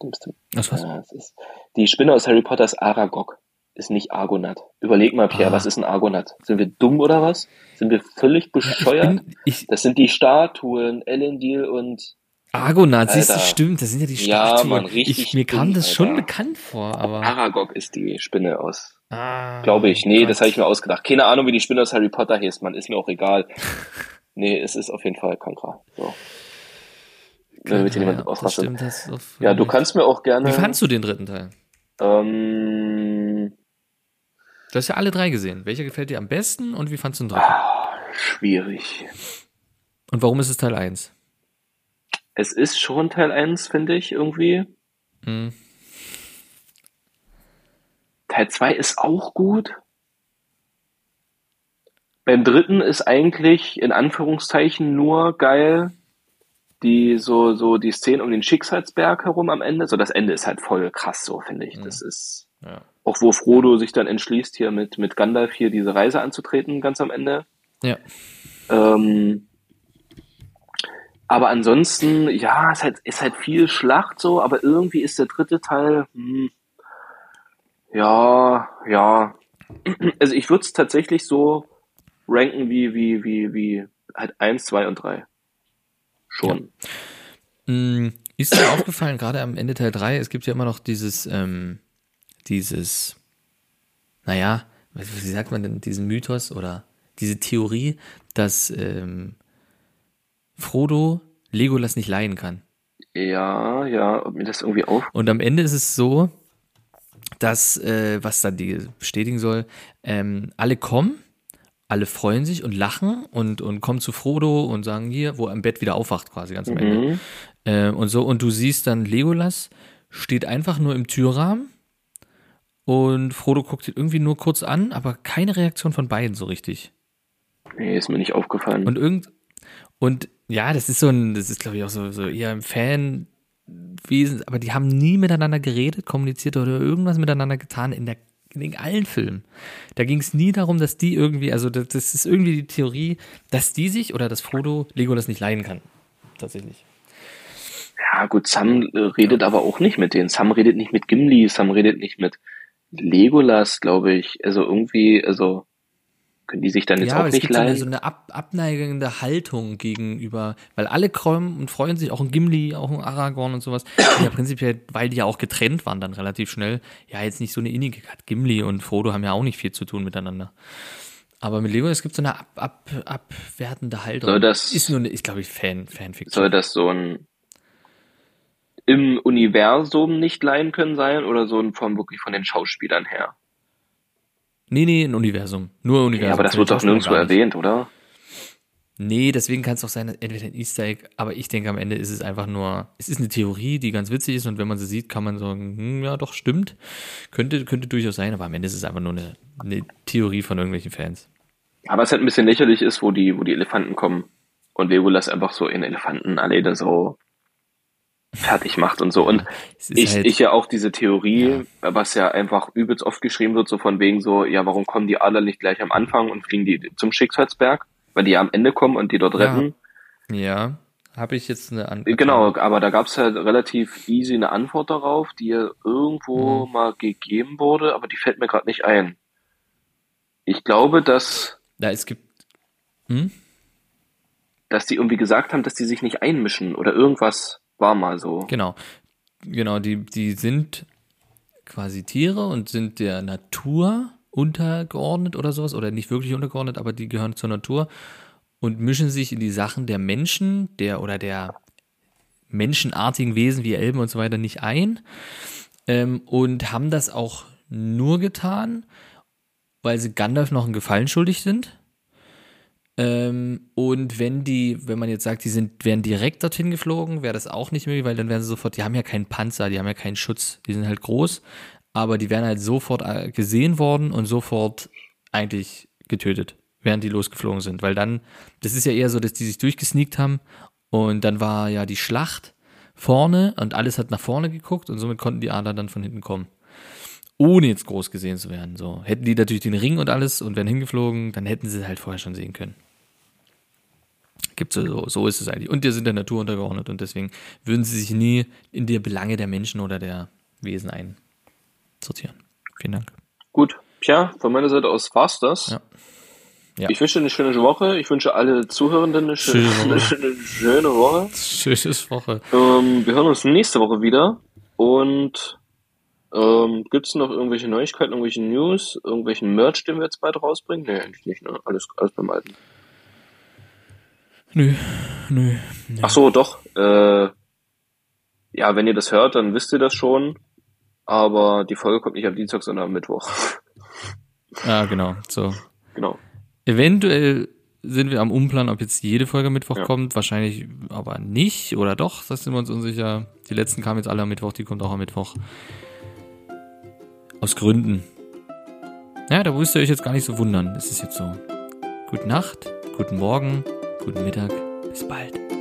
bist, Was ja, es ist, die Spinne aus Harry Potter ist Aragog, ist nicht Argonath. Überleg mal, Pierre, Ah. was ist ein Argonath? Sind wir dumm oder was? Sind wir völlig Ich bescheuert? bin, ich, Das sind die Statuen, Elendil und Argonaut, siehst du, Alter. stimmt, das sind ja die Ja, Statuen. Mann, richtig ich, mir kam das schon Alter. bekannt vor, aber. Aragog ist die Spinne aus. Ah, Glaube ich. Nee, Gott. das habe ich mir ausgedacht. Keine Ahnung, wie die Spinne aus Harry Potter heißt, man. Ist mir auch egal. <laughs> Nee, es ist auf jeden Fall Kankra. So. Hier Ja, niemand das stimmt, das Ja, du kannst mir auch gerne. Wie fandst du den dritten Teil? Ähm, Du hast ja alle drei gesehen. Welcher gefällt dir am besten und wie fandst du den dritten? Ah. schwierig. Und warum ist es Teil 1? Es ist schon Teil 1, finde ich, irgendwie. Hm. Teil 2 ist auch gut. Beim dritten ist eigentlich in Anführungszeichen nur geil die so so die Szene um den Schicksalsberg herum am Ende. So das Ende ist halt voll krass so finde ich. Das ist Ja. auch wo Frodo sich dann entschließt hier mit mit Gandalf hier diese Reise anzutreten ganz am Ende. ja. Ähm, aber ansonsten, ja, ist halt, ist halt viel Schlacht so, aber irgendwie ist der dritte Teil, hm, ja, ja. <clears throat> Also ich würde es tatsächlich so ranken wie, wie, wie, wie halt eins, zwei und drei. Schon. Hm, Ist dir aufgefallen, gerade am Ende Teil 3, es gibt ja immer noch dieses, ähm, dieses, naja, wie wie sagt man denn, diesen Mythos oder diese Theorie, dass ähm, Frodo Legolas nicht leiden kann. Ja, ja, ob mir das irgendwie auf. Und am Ende ist es so, dass, äh, was dann die bestätigen soll, ähm, alle kommen, alle freuen sich und lachen und, und kommen zu Frodo und sagen hier, wo er im Bett wieder aufwacht, quasi ganz am Ende. Mhm. Äh, und so, und du siehst dann Legolas steht einfach nur im Türrahmen und Frodo guckt ihn irgendwie nur kurz an, aber keine Reaktion von beiden so richtig. Nee, ist mir nicht aufgefallen. Und irgend und ja, das ist so ein, das ist glaube ich auch so, so eher ein Fanwesen, aber die haben nie miteinander geredet, kommuniziert oder irgendwas miteinander getan in der in allen Filmen. Da ging es nie darum, dass die irgendwie, also das, das ist irgendwie die Theorie, dass die sich oder dass Frodo Legolas nicht leiden kann. Tatsächlich. Ja, gut, Sam äh, redet aber auch nicht mit denen. Sam redet nicht mit Gimli, Sam redet nicht mit Legolas, glaube ich. Also irgendwie, also können die sich dann jetzt ja, auch aber es nicht gibt so eine, leiden. so eine ab, abneigende Haltung gegenüber, weil alle kommen und freuen sich, auch ein Gimli, auch ein Aragorn und sowas. Ja prinzipiell, weil die ja auch getrennt waren dann relativ schnell, ja jetzt nicht so eine innige, Gimli und Frodo haben ja auch nicht viel zu tun miteinander. Aber mit gibt es so eine ab, ab, abwertende Haltung. Soll das- ist nur, eine, ist glaube ich Fan, Fanfiction. Soll das so ein im Universum nicht leihen können sein oder so von wirklich von den Schauspielern her? Nee, nee, ein Universum. Nur Universum. Ja, aber das wird doch nirgendwo erwähnt, oder? Nee, deswegen kann es auch sein, entweder ein Easter Egg, aber ich denke, am Ende ist es einfach nur, es ist eine Theorie, die ganz witzig ist und wenn man sie sieht, kann man sagen, hm, ja, doch, stimmt. Könnte, könnte durchaus sein, aber am Ende ist es einfach nur eine, eine Theorie von irgendwelchen Fans. Aber es halt ein bisschen lächerlich ist, wo die, wo die Elefanten kommen und Legolas einfach so in Elefantenallee so fertig macht und so. Und Es ich, halt- ich ja auch diese Theorie, was ja einfach übelst oft geschrieben wird, so von wegen so, ja, warum kommen die Adler nicht gleich am Anfang und fliegen die zum Schicksalsberg? Weil die ja am Ende kommen und die dort Ja. retten. Ja, habe ich jetzt eine Antwort. Genau, aber da gab's halt relativ easy eine Antwort darauf, die ja irgendwo Mhm. mal gegeben wurde, aber die fällt mir gerade nicht ein. Ich glaube, dass, Ja, es gibt, hm? dass die irgendwie gesagt haben, dass die sich nicht einmischen oder irgendwas war mal so. Genau. Genau, die, die sind quasi Tiere und sind der Natur untergeordnet oder sowas, oder nicht wirklich untergeordnet, aber die gehören zur Natur und mischen sich in die Sachen der Menschen, der oder der menschenartigen Wesen wie Elben und so weiter nicht ein ähm, und haben das auch nur getan, weil sie Gandalf noch einen Gefallen schuldig sind. Ähm, und wenn die, wenn man jetzt sagt, die sind, wären direkt dorthin geflogen, wäre das auch nicht möglich, weil dann wären sie sofort, die haben ja keinen Panzer, die haben ja keinen Schutz, die sind halt groß, aber die wären halt sofort äh, gesehen worden und sofort eigentlich getötet, während die losgeflogen sind, weil dann, das ist ja eher so, dass die sich durchgesneakt haben und dann war ja die Schlacht vorne und alles hat nach vorne geguckt und somit konnten die Adler dann von hinten kommen. Ohne jetzt groß gesehen zu werden. So. Hätten die natürlich den Ring und alles und wären hingeflogen, dann hätten sie es halt vorher schon sehen können. Gibt's so, so ist es eigentlich. Und die sind der Natur untergeordnet und deswegen würden sie sich nie in die Belange der Menschen oder der Wesen einsortieren. Vielen Dank. Gut, tja, von meiner Seite aus war's das. Ja. Ja. Ich wünsche eine schöne Woche. Ich wünsche alle Zuhörenden eine schöne, Schöne Woche. <laughs> eine schöne, Woche. Schönes Woche. Ähm, wir hören uns nächste Woche wieder. Und ähm, gibt's noch irgendwelche Neuigkeiten, irgendwelche News, irgendwelchen Merch, den wir jetzt bald rausbringen? Nee, eigentlich nicht. Ne? Alles, alles beim Alten. Nö, nö. Ach so, doch. Äh, ja, wenn ihr das hört, dann wisst ihr das schon. Aber die Folge kommt nicht am Dienstag, sondern am Mittwoch. <laughs> Ah, genau. So. genau. Eventuell sind wir am Umplanen, ob jetzt jede Folge am Mittwoch Ja. kommt. Wahrscheinlich aber nicht oder doch. Das sind wir uns unsicher. Die letzten kamen jetzt alle am Mittwoch, die kommt auch am Mittwoch. Aus Gründen. Ja, da müsst ihr euch jetzt gar nicht so wundern. Es ist jetzt so. Gute Nacht, guten Morgen, guten Mittag. Bis bald.